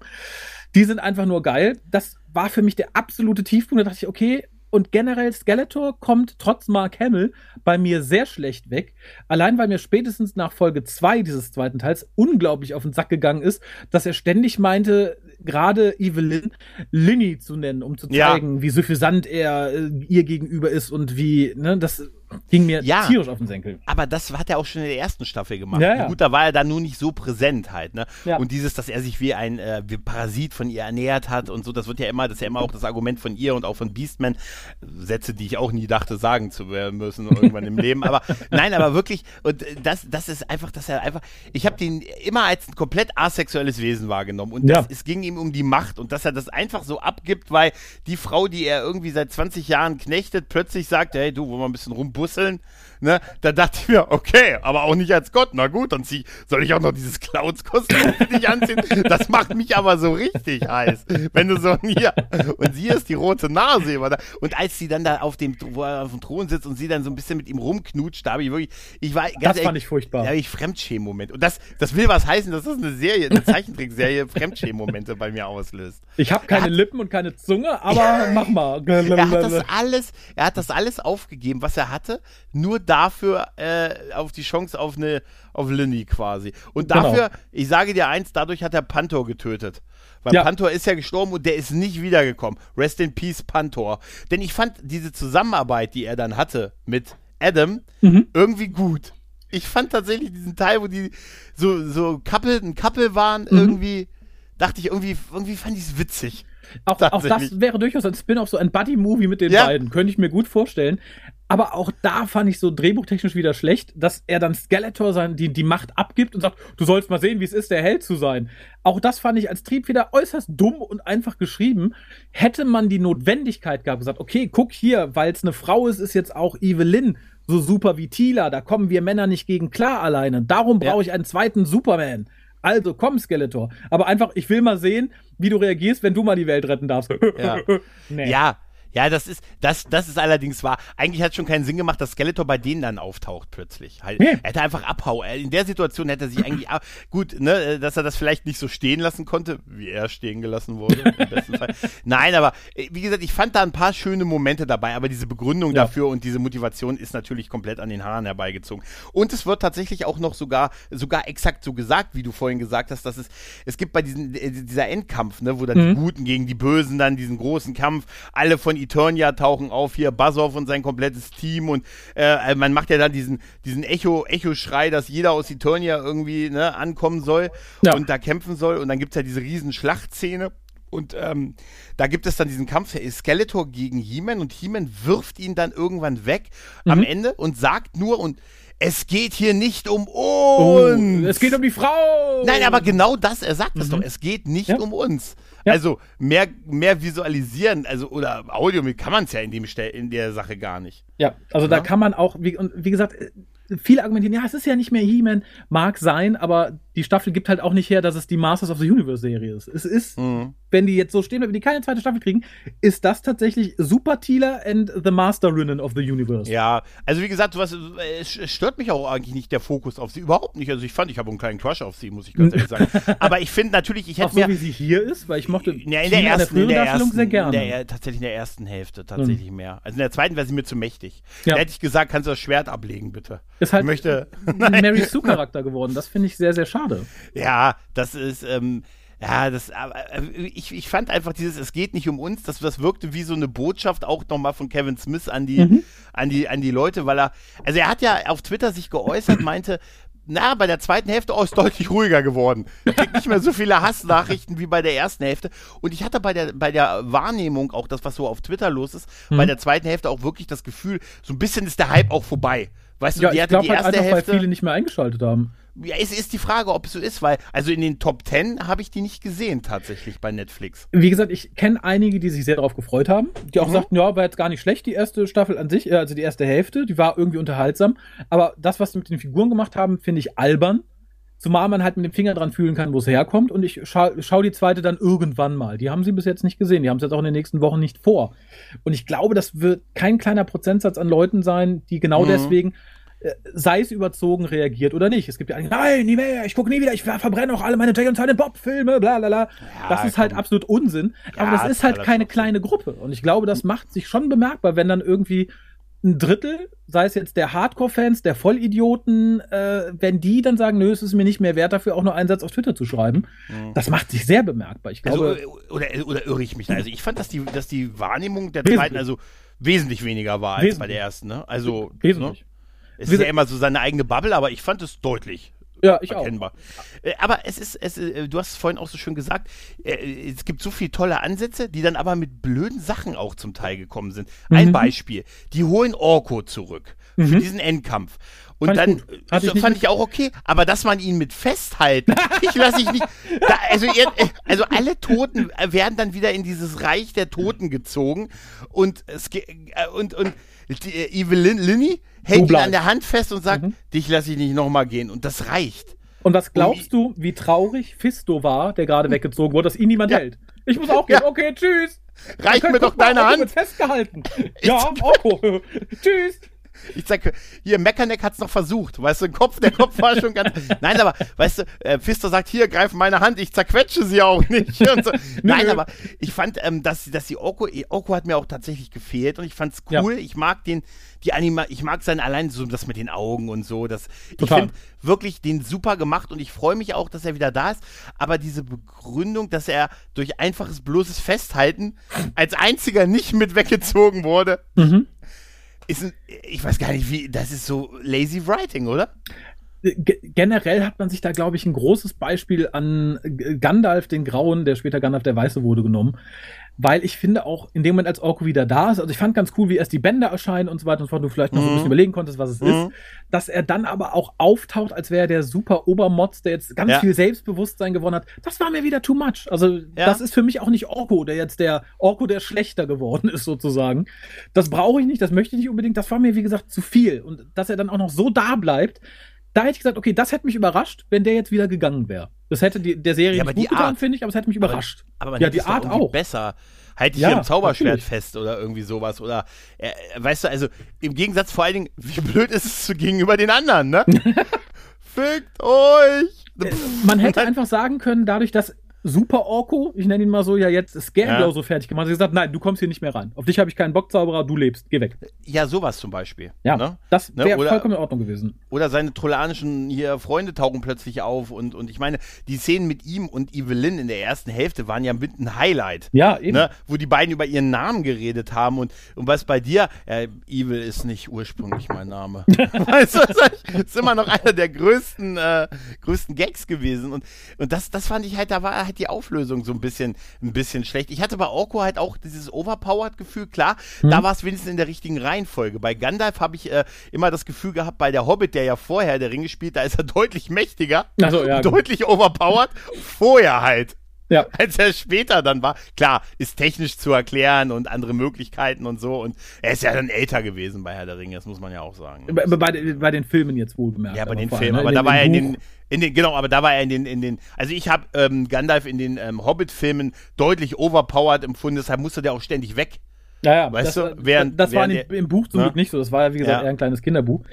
B: die sind einfach nur geil. Das war für mich der absolute Tiefpunkt. Da dachte ich, okay, und generell Skeletor kommt trotz Mark Hamill bei mir sehr schlecht weg. Allein weil mir spätestens nach Folge 2 dieses zweiten Teils unglaublich auf den Sack gegangen ist, dass er ständig meinte, gerade Evelyn Linny zu nennen, um zu zeigen, ja. wie suffisant er äh, ihr gegenüber ist und wie, ne, das Ging mir
A: ja,
B: tierisch auf den Senkel.
A: Aber das hat er auch schon in der ersten Staffel gemacht.
B: Ja, ja.
A: Gut, da war er dann nur nicht so präsent halt, ne?
B: Ja.
A: Und dieses, dass er sich wie ein äh, wie Parasit von ihr ernährt hat und so, das wird ja immer, das ist ja immer auch das Argument von ihr und auch von Beastman. Sätze, die ich auch nie dachte, sagen zu müssen irgendwann im Leben. Aber nein, aber wirklich, und äh, das, das ist einfach, dass er einfach, ich habe den immer als ein komplett asexuelles Wesen wahrgenommen. Und das, es ging ihm um die Macht und dass er das einfach so abgibt, weil die Frau, die er irgendwie seit 20 Jahren knechtet, plötzlich sagt, hey, du, wollen wir ein bisschen rumbusseln? Ne? Da dachte ich mir, okay, aber auch nicht als Gott. Na gut, dann zieh, soll ich auch noch dieses Clowns-Kostüm dich anziehen? Das macht mich aber so richtig heiß. Wenn du so hier, und sie ist die rote Nase immer da. Und als sie dann da auf dem, wo er auf dem Thron sitzt und sie dann so ein bisschen mit ihm rumknutscht, da habe ich wirklich, ich war, ganz
B: Das fand
A: ehrlich,
B: ich furchtbar.
A: Da habe ich Fremdschämen-Moment. Und das, das will was heißen, dass das eine Serie, eine Zeichentrickserie Fremdschämen-Momente bei mir auslöst.
B: Ich habe keine
A: hat-
B: Lippen und keine Zunge, aber mach mal.
A: Er hat das alles, er hat das alles aufgegeben, was er hatte, nur dafür äh, auf die Chance auf eine auf Linny quasi. Und
B: Genau.
A: dafür, ich sage dir eins, dadurch hat er Pantor getötet. Weil
B: Ja.
A: Pantor ist ja gestorben und der ist nicht wiedergekommen. Rest in peace, Pantor. Denn ich fand diese Zusammenarbeit, die er dann hatte mit Adam,
B: Mhm.
A: irgendwie gut. Ich fand tatsächlich diesen Teil, wo die so, so Couple, ein Couple waren,
B: Mhm.
A: irgendwie, dachte ich, irgendwie, irgendwie fand ich es witzig.
B: Auch, auch das wäre durchaus ein Spin-off, so ein Buddy-Movie mit den
A: Ja.
B: beiden. Könnte ich mir gut vorstellen. Aber auch da fand ich so drehbuchtechnisch wieder schlecht, dass er dann Skeletor sein, die, die Macht abgibt und sagt, du sollst mal sehen, wie es ist, der Held zu sein. Auch das fand ich als Triebfeder äußerst dumm und einfach geschrieben. Hätte man die Notwendigkeit gehabt, gesagt, okay, guck hier, weil es eine Frau ist, ist jetzt auch Evelyn so super wie Tila. Da kommen wir Männer nicht gegen klar alleine. Darum
A: Ja.
B: brauche ich einen zweiten Superman. Also komm, Skeletor. Aber einfach, ich will mal sehen, wie du reagierst, wenn du mal die Welt retten darfst.
A: Ja.
B: nee.
A: Ja, ja, das ist, das, das ist allerdings wahr. Eigentlich hat es schon keinen Sinn gemacht, dass Skeletor bei denen dann auftaucht plötzlich. Halt,
B: Nee.
A: Er hätte einfach abhauen. In der Situation hätte er sich eigentlich ab gut, ne, dass er das vielleicht nicht so stehen lassen konnte, wie er stehen gelassen wurde. Nein, aber äh, wie gesagt, ich fand da ein paar schöne Momente dabei, aber diese Begründung
B: Ja.
A: dafür und diese Motivation ist natürlich komplett an den Haaren herbeigezogen. Und es wird tatsächlich auch noch sogar, sogar exakt so gesagt, wie du vorhin gesagt hast, dass es, es gibt bei diesen, äh, dieser Endkampf, ne, wo dann die Guten gegen die Bösen dann diesen großen Kampf, alle von Eternia tauchen auf, hier Basov und sein komplettes Team und äh, man macht ja dann diesen, diesen Echo, Echo-Schrei, dass jeder aus Eternia irgendwie ne, ankommen soll
B: Ja.
A: und da kämpfen soll und dann gibt's ja diese riesen Schlachtszene und ähm, da gibt es dann diesen Kampf Skeletor gegen He-Man und He-Man wirft ihn dann irgendwann weg am Ende und sagt nur und es geht hier nicht um
B: Oh,
A: uns.
B: es geht um die Frau.
A: Nein, aber genau das, er sagt es doch, es geht nicht
B: Ja.
A: um uns.
B: Ja.
A: Also mehr, mehr visualisieren, also oder Audio kann man es ja in, dem Stell, in der Sache gar nicht.
B: Ja, also da
A: Ja.
B: kann man auch, wie, und wie gesagt, äh, viele argumentieren, ja, es ist ja nicht mehr He-Man, mag sein, aber die Staffel gibt halt auch nicht her, dass es die Masters of the Universe Serie ist. Es ist,
A: Mhm.
B: wenn die jetzt so stehen, wenn die keine zweite Staffel kriegen, ist das tatsächlich Super Tila and the Masterinnen of the Universe.
A: Ja, also wie gesagt, was, äh, es stört mich auch eigentlich nicht der Fokus auf sie, überhaupt nicht. Also ich fand, ich habe einen kleinen Crush auf sie, muss ich ganz ehrlich sagen. Aber ich finde natürlich, ich
B: Auch
A: hätte
B: so
A: mir...
B: wie sie hier ist, weil ich mochte
A: Ja, in der ersten, in der ersten,
B: sehr gerne.
A: in der, tatsächlich in der ersten Hälfte tatsächlich mehr. Also in der zweiten wäre sie mir zu mächtig.
B: Ja.
A: Da hätte ich gesagt, kannst du das Schwert ablegen, bitte.
B: Ist halt
A: ich möchte,
B: ein Mary Sue Charakter geworden. Das finde ich sehr, sehr schade.
A: Ja, das ist, ähm, ja, das, aber, äh, ich, ich fand einfach dieses, es geht nicht um uns, das, das wirkte wie so eine Botschaft auch nochmal von Kevin Smith an die,
B: Mhm.
A: an die, an die Leute, weil er, also er hat ja auf Twitter sich geäußert, meinte, na, bei der zweiten Hälfte oh, ist deutlich ruhiger geworden. Kriegt nicht mehr so viele Hassnachrichten wie bei der ersten Hälfte. Und ich hatte bei der, bei der Wahrnehmung, auch das, was so auf Twitter los ist,
B: Mhm.
A: bei der zweiten Hälfte auch wirklich das Gefühl, so ein bisschen ist der Hype auch vorbei. Weißt du,
B: Ja,
A: die
B: ich
A: hatte
B: glaube
A: die
B: halt
A: erste
B: einfach, weil
A: Hälfte.
B: viele nicht mehr eingeschaltet haben.
A: Ja, es ist die Frage, ob es so ist, weil, also in den Top Ten habe ich die nicht gesehen tatsächlich bei Netflix.
B: Wie gesagt, ich kenne einige, die sich sehr darauf gefreut haben, die auch
A: Mhm.
B: sagten, ja, war jetzt gar nicht schlecht, die erste Staffel an sich, äh, also die erste Hälfte, die war irgendwie unterhaltsam. Aber das, was sie mit den Figuren gemacht haben, finde ich albern. Zumal man halt mit dem Finger dran fühlen kann, wo es herkommt. Und ich scha schau die zweite dann irgendwann mal. Die haben sie bis jetzt nicht gesehen. Die haben es jetzt auch in den nächsten Wochen nicht vor. Und ich glaube, das wird kein kleiner Prozentsatz an Leuten sein, die genau
A: Mhm.
B: deswegen, sei es überzogen, reagiert oder nicht. Es gibt ja einige, nein, nie mehr, ich gucke nie wieder, ich ver- verbrenne auch alle meine Jay und Silent Bob Filme, bla bla bla.
A: Ja,
B: das ist halt
A: komm.
B: absolut Unsinn.
A: Ja,
B: Aber das ist halt keine
A: Schwachsinn.
B: kleine Gruppe. Und ich glaube, das macht sich schon bemerkbar, wenn dann irgendwie ein Drittel, sei es jetzt der Hardcore-Fans, der Vollidioten, äh, wenn die dann sagen, nö, es ist mir nicht mehr wert, dafür auch nur einen Satz auf Twitter zu schreiben, das macht sich sehr bemerkbar. Ich
A: Also,
B: glaube,
A: äh, oder, oder irre ich mich da? Also ich fand, dass die, dass die Wahrnehmung der zweiten, also wesentlich weniger war als wesentlich. bei der ersten. Ne? Also, wesentlich. Ne? Es ist ja immer so seine eigene Bubble, aber ich fand es deutlich
B: ja, ich
A: erkennbar. auch. Äh, aber es ist, es, äh, du hast es vorhin auch so schön gesagt, äh, es gibt so viele tolle Ansätze, die dann aber mit blöden Sachen auch zum Teil gekommen sind. Ein mhm. Beispiel, die holen Orko zurück mhm. für diesen Endkampf. Und fand dann ich so, fand ich auch okay, aber dass man ihn mit festhalten, ich lasse ich nicht. Da, also, also alle Toten werden dann wieder in dieses Reich der Toten gezogen und es und und die, Evelyn Linny hält ihn an der Hand fest und sagt, mhm. dich lasse ich nicht nochmal gehen. Und das reicht.
B: Und was glaubst du, wie traurig Fisto war, der gerade weggezogen wurde, dass ihn niemand ja. hält? Ich muss auch gehen. Ja. Okay, tschüss.
A: Reicht mir doch deine Hand. Wird
B: festgehalten. ja, Orko. tschüss.
A: Ich sag, hier, Meckerneck hat's noch versucht. Weißt du, Kopf, der Kopf war schon ganz. Nein, aber, weißt du, äh, Pfister sagt, hier, greif meine Hand, ich zerquetsche sie auch nicht. So. Nein, aber ich fand, ähm, dass, dass die Oko, Oko hat mir auch tatsächlich gefehlt und ich fand's cool. Ja. Ich mag den, die Anima, ich mag sein allein so das mit den Augen und so. Das, ich finde wirklich den super gemacht und ich freue mich auch, dass er wieder da ist. Aber diese Begründung, dass er durch einfaches bloßes Festhalten als einziger nicht mit weggezogen wurde, mhm ist ein, ich weiß gar nicht, wie, das ist so lazy writing, oder?
B: G generell hat man sich da, glaube ich, ein großes Beispiel an Gandalf, den Grauen, der später Gandalf der Weiße wurde, genommen weil ich finde auch in dem Moment, als Orko wieder da ist, also ich fand ganz cool, wie erst die Bänder erscheinen und so weiter und so fort, du vielleicht noch mhm. so ein bisschen mhm. überlegen konntest, was es mhm. ist, dass er dann aber auch auftaucht, als wäre er der super Obermotz, der jetzt ganz ja. viel Selbstbewusstsein gewonnen hat. Das war mir wieder too much. Also ja. das ist für mich auch nicht Orko, der jetzt der Orko, der schlechter geworden ist sozusagen. Das brauche ich nicht, das möchte ich nicht unbedingt. Das war mir wie gesagt zu viel und dass er dann auch noch so da bleibt. Da hätte ich gesagt, okay, das hätte mich überrascht, wenn der jetzt wieder gegangen wäre. Das hätte die, der Serie ja,
A: nicht gut getan, finde ich, aber es hätte mich überrascht. Aber, aber ja, die Art auch. Besser. Halt dich ja, hier im Zauberschwert natürlich. fest oder irgendwie sowas. Oder, äh, weißt du, also im Gegensatz vor allen Dingen, wie blöd ist es gegenüber den anderen, ne? Fickt euch!
B: Man hätte einfach sagen können, dadurch, dass Super Orko, ich nenne ihn mal so, ja jetzt ist Scareglow ja. so fertig gemacht. Sie gesagt, nein, du kommst hier nicht mehr rein. Auf dich habe ich keinen Bock, Zauberer, du lebst, geh weg.
A: Ja, sowas zum Beispiel.
B: Ja, ne? das wäre ne? vollkommen in Ordnung gewesen.
A: Oder seine trollanischen hier Freunde tauchen plötzlich auf und, und ich meine, die Szenen mit ihm und Evelyn in der ersten Hälfte waren ja mit ein Highlight.
B: Ja, eben.
A: Ne? Wo die beiden über ihren Namen geredet haben und, und was bei dir, äh, Evil ist nicht ursprünglich mein Name. weißt du, das ist immer noch einer der größten, äh, größten Gags gewesen und, und das, das fand ich halt, da war halt die Auflösung so ein bisschen, ein bisschen schlecht. Ich hatte bei Orko halt auch dieses Overpowered-Gefühl, klar, mhm. da war es wenigstens in der richtigen Reihenfolge. Bei Gandalf habe ich äh, immer das Gefühl gehabt, bei der Hobbit, der ja vorher der Ring gespielt, da ist er deutlich mächtiger,
B: so, ja,
A: deutlich overpowered, vorher halt. Ja. Als er später dann war. Klar, ist technisch zu erklären und andere Möglichkeiten und so. Und er ist ja dann älter gewesen bei Herr der Ringe, das muss man ja auch sagen.
B: Bei, bei, bei den Filmen jetzt wohlgemerkt.
A: Ja, bei den Filmen, ne? aber da war er in den, in den, genau, aber da war er in den, in den, also ich habe ähm, Gandalf in den ähm, Hobbit-Filmen deutlich overpowered empfunden, deshalb musste der auch ständig weg.
B: Ja, ja,
A: weißt
B: das,
A: du, während,
B: das war während, im Buch zum Glück nicht so. Das war ja, wie gesagt, ja. eher ein kleines Kinderbuch.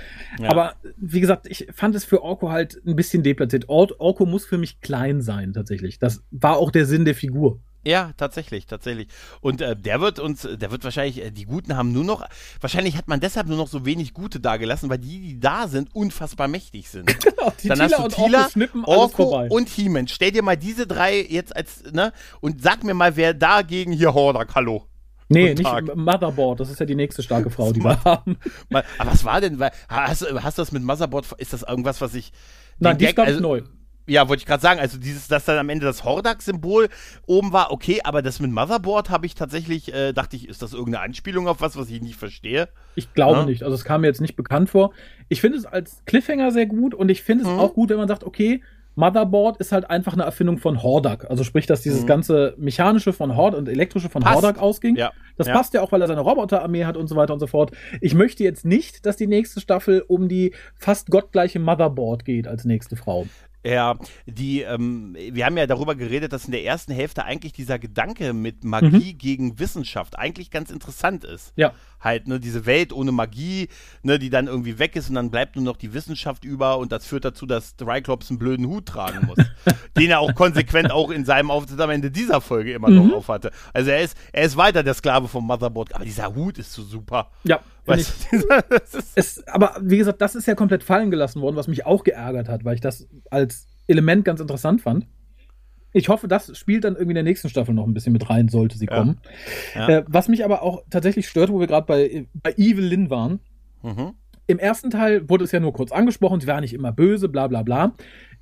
B: Ja. Aber wie gesagt, ich fand es für Orko halt ein bisschen deplatziert. Or Orko muss für mich klein sein, tatsächlich. Das war auch der Sinn der Figur.
A: Ja, tatsächlich, tatsächlich. Und äh, der wird uns, der wird wahrscheinlich, äh, die Guten haben nur noch, wahrscheinlich hat man deshalb nur noch so wenig Gute da gelassen, weil die, die da sind, unfassbar mächtig sind. Genau, die Dann Tila hast du Tila, Orko, Orko und He-Man. Stell dir mal diese drei jetzt als, ne, und sag mir mal, wer dagegen hier Hordak, hallo.
B: Nee, nicht Motherboard, das ist ja die nächste starke Frau, die wir haben.
A: Aber was war denn, hast, hast du das mit Motherboard, ist das irgendwas, was ich.
B: Nein, die ist ganz also, neu.
A: Ja, wollte ich gerade sagen, also dieses, dass dann am Ende das Hordak-Symbol oben war, okay, aber das mit Motherboard habe ich tatsächlich, äh, dachte ich, ist das irgendeine Anspielung auf was, was ich nicht verstehe?
B: Ich glaube ja? nicht, also es kam mir jetzt nicht bekannt vor. Ich finde es als Cliffhanger sehr gut und ich finde es mhm. auch gut, wenn man sagt, okay, Motherboard ist halt einfach eine Erfindung von Hordak. Also sprich, dass dieses mhm. ganze mechanische von Hord und elektrische von passt. Hordak ausging. Ja. Das ja. passt ja auch, weil er seine Roboterarmee hat und so weiter und so fort. Ich möchte jetzt nicht, dass die nächste Staffel um die fast gottgleiche Motherboard geht als nächste Frau.
A: Ja, die, ähm, wir haben ja darüber geredet, dass in der ersten Hälfte eigentlich dieser Gedanke mit Magie mhm. gegen Wissenschaft eigentlich ganz interessant ist.
B: Ja.
A: Halt, ne, diese Welt ohne Magie, ne, die dann irgendwie weg ist und dann bleibt nur noch die Wissenschaft über und das führt dazu, dass Triclops einen blöden Hut tragen muss. den er auch konsequent auch in seinem Auftritt am Ende dieser Folge immer mhm. noch aufhatte. Also er ist, er ist weiter der Sklave vom Motherboard, aber dieser Hut ist so super.
B: Ja. Weißt ich, es, aber wie gesagt, das ist ja komplett fallen gelassen worden, was mich auch geärgert hat, weil ich das als Element ganz interessant fand. Ich hoffe, das spielt dann irgendwie in der nächsten Staffel noch ein bisschen mit rein, sollte sie kommen. Ja. Äh, was mich aber auch tatsächlich stört, wo wir gerade bei, bei Evil Lynn waren. Mhm. Im ersten Teil wurde es ja nur kurz angesprochen, sie war nicht immer böse, bla bla bla.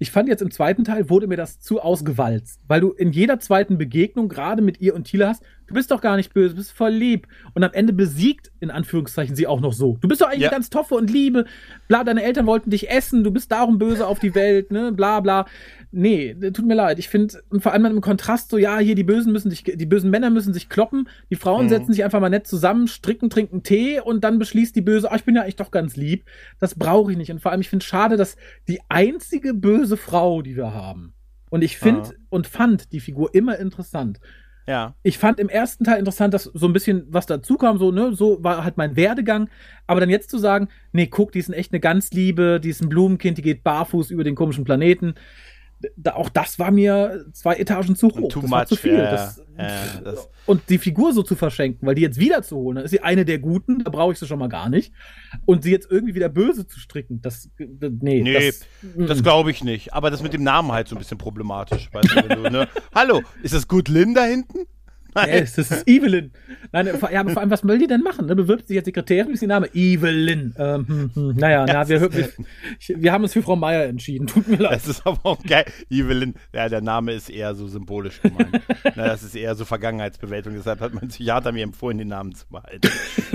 B: Ich fand jetzt im zweiten Teil wurde mir das zu ausgewalzt, weil du in jeder zweiten Begegnung gerade mit ihr und Tila hast, du bist doch gar nicht böse, du bist voll lieb. Und am Ende besiegt, in Anführungszeichen, sie auch noch so. Du bist doch eigentlich ja. ganz toffe und liebe, bla, deine Eltern wollten dich essen, du bist darum böse auf die Welt, ne, bla bla. Nee, tut mir leid. Ich finde, und vor allem im Kontrast so, ja, hier die Bösen müssen sich, die bösen Männer müssen sich kloppen, die Frauen mhm. setzen sich einfach mal nett zusammen, stricken, trinken Tee und dann beschließt die Böse, oh, ich bin ja eigentlich doch ganz lieb. Das brauche ich nicht. Und vor allem, ich finde schade, dass die einzige böse Frau, die wir haben, und ich finde ja. und fand die Figur immer interessant. Ja. Ich fand im ersten Teil interessant, dass so ein bisschen was dazu kam, so, ne, so war halt mein Werdegang. Aber dann jetzt zu sagen, nee, guck, die ist echt eine ganz Liebe, die ist ein Blumenkind, die geht barfuß über den komischen Planeten da, auch das war mir zwei Etagen zu hoch.
A: Too
B: das
A: much,
B: war zu viel. Ja, das, ja, das. Und die Figur so zu verschenken, weil die jetzt wieder zu holen, dann ist sie eine der Guten, da brauche ich sie schon mal gar nicht. Und sie jetzt irgendwie wieder böse zu stricken, das, nee.
A: Nee, das, das glaube ich nicht. Aber das mit dem Namen halt so ein bisschen problematisch. Weißt du, ne? Hallo, ist das Gut Lynn da hinten?
B: Yes, das ist Evelyn. Nein, ja, aber vor allem, was will die denn machen? Ne? Bewirbt sich als Sekretärin, wie ist ihr Name? Evelyn. Ähm, hm, hm. Naja, na, wir, wir, wir, haben uns für Frau Meier entschieden. Tut mir leid.
A: Das ist aber auch geil. Evelyn, ja, der Name ist eher so symbolisch gemeint. na, das ist eher so Vergangenheitsbewältigung. Deshalb hat mein Psychiater mir empfohlen, den Namen zu behalten.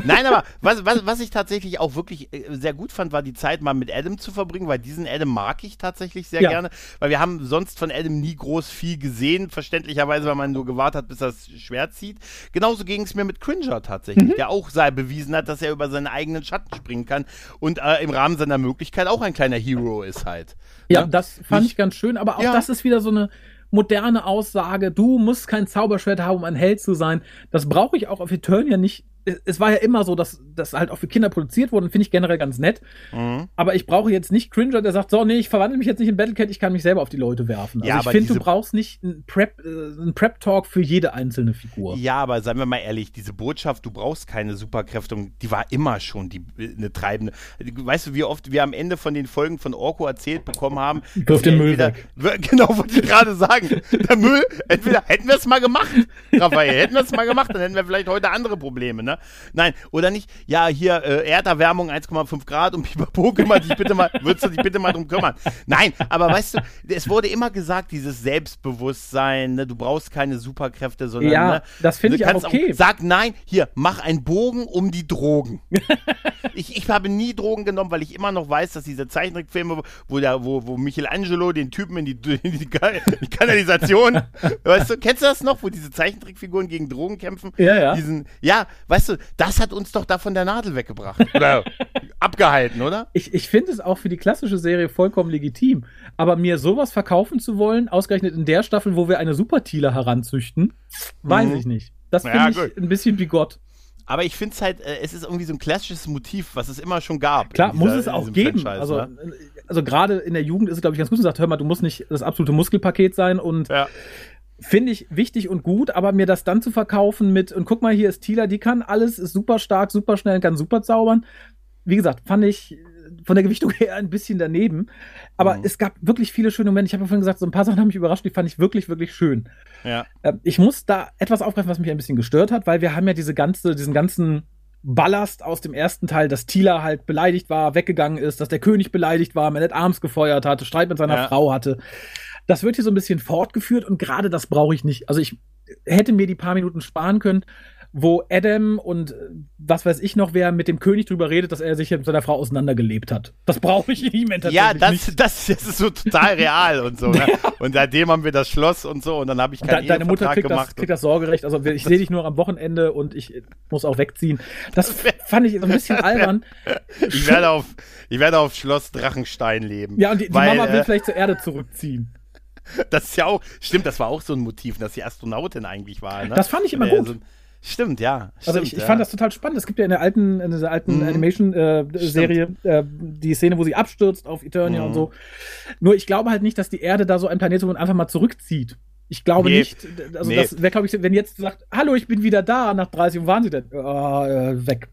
A: Nein, aber was, was, was ich tatsächlich auch wirklich äh, sehr gut fand, war die Zeit mal mit Adam zu verbringen, weil diesen Adam mag ich tatsächlich sehr ja. gerne. Weil wir haben sonst von Adam nie groß viel gesehen, verständlicherweise, weil man nur gewartet hat, bis das Schwert zieht. Genauso ging es mir mit Cringer tatsächlich, mhm. der auch sei bewiesen hat, dass er über seinen eigenen Schatten springen kann und äh, im Rahmen seiner Möglichkeit auch ein kleiner Hero ist halt.
B: Ja, ne? das fand ich, ich, ganz schön, aber auch ja. das ist wieder so eine moderne Aussage, du musst kein Zauberschwert haben, um ein Held zu sein. Das brauche ich auch auf Eternia nicht es war ja immer so, dass das halt auch für Kinder produziert wurde, finde ich generell ganz nett. Mhm. Aber ich brauche jetzt nicht Cringer, der sagt, so, nee, ich verwandle mich jetzt nicht in Battlecat, ich kann mich selber auf die Leute werfen. Also ja, ich finde, du brauchst nicht einen Prep, äh, einen Prep-Talk für jede einzelne Figur.
A: Ja, aber seien wir mal ehrlich, diese Botschaft, du brauchst keine Superkräfte, die war immer schon die, eine treibende. Weißt du, wie oft wir am Ende von den Folgen von Orko erzählt bekommen haben?
B: Wirf den Müll entweder,
A: weg. Genau, wollte ich gerade sagen. Der Müll, entweder hätten wir es mal gemacht, Raphael, hätten wir es mal gemacht, dann hätten wir vielleicht heute andere Probleme, ne? Nein, oder nicht? Ja, hier äh, Erderwärmung 1,5 Grad und Pipapo, kümmere dich bitte mal, würdest du dich bitte mal drum kümmern? Nein, aber weißt du, es wurde immer gesagt, dieses Selbstbewusstsein, ne? du brauchst keine Superkräfte, sondern ja, ne?
B: das finde ich auch okay.
A: Auch, sag nein, hier, mach einen Bogen um die Drogen. ich, ich habe nie Drogen genommen, weil ich immer noch weiß, dass diese Zeichentrickfilme, wo, der, wo, wo Michelangelo den Typen in die, in die, die Kanalisation, weißt du, kennst du das noch, wo diese Zeichentrickfiguren gegen Drogen kämpfen?
B: Ja, ja.
A: Diesen, ja, weißt du, das hat uns doch da von der Nadel weggebracht. Oder abgehalten, oder?
B: Ich, ich finde es auch für die klassische Serie vollkommen legitim. Aber mir sowas verkaufen zu wollen, ausgerechnet in der Staffel, wo wir eine Supertieler heranzüchten, weiß mhm. ich nicht. Das finde ja, ich gut. ein bisschen bigott.
A: Aber ich finde es halt, äh, es ist irgendwie so ein klassisches Motiv, was es immer schon gab.
B: Klar, dieser, muss es auch geben. also, ne? also gerade in der Jugend ist es, glaube ich, ganz gut gesagt, hör mal, du musst nicht das absolute Muskelpaket sein und ja. Finde ich wichtig und gut, aber mir das dann zu verkaufen mit, und guck mal, hier ist Tila, die kann alles, ist super stark, super schnell, kann super zaubern. Wie gesagt, fand ich von der Gewichtung her ein bisschen daneben. Aber mhm. es gab wirklich viele schöne Momente. Ich habe ja vorhin gesagt, so ein paar Sachen haben mich überrascht, die fand ich wirklich, wirklich schön. Ja. Ähm, ich muss da etwas aufgreifen, was mich ein bisschen gestört hat, weil wir haben ja diese ganze, diesen ganzen Ballast aus dem ersten Teil, dass Tila halt beleidigt war, weggegangen ist, dass der König beleidigt war, Man at Arms gefeuert hatte, Streit mit seiner ja. Frau hatte. Das wird hier so ein bisschen fortgeführt und gerade das brauche ich nicht. Also ich hätte mir die paar Minuten sparen können, wo Adam und äh, was weiß ich noch wer mit dem König drüber redet, dass er sich mit seiner Frau auseinandergelebt hat. Das brauche ich nicht mehr
A: Ja, das. Das, das ist so total real und so. Ne? Und seitdem haben wir das Schloss und so und dann habe ich keinen
B: da, Deine Mutter kriegt das, kriegt das Sorgerecht. Also ich sehe dich nur am Wochenende und ich muss auch wegziehen. Das fand ich so ein bisschen albern.
A: Ich werde auf, ich werde auf Schloss Drachenstein leben.
B: Ja, und die, die weil, Mama will äh, vielleicht zur Erde zurückziehen.
A: Das ist ja auch, stimmt, das war auch so ein Motiv, dass sie Astronautin eigentlich war. Ne?
B: Das fand ich immer äh, gut. So,
A: Stimmt, ja.
B: Stimmt, also ich, ich fand das total spannend. Es gibt ja in der alten, in dieser alten mhm. Animation-Serie äh, äh, die Szene, wo sie abstürzt auf Eternia mhm. und so. Nur ich glaube halt nicht, dass die Erde da so ein Planet und einfach mal zurückzieht. Ich glaube nee. nicht. Also nee. das wäre, glaube ich, wenn jetzt sagt, hallo, ich bin wieder da nach 30 und waren sie dann oh, äh, weg.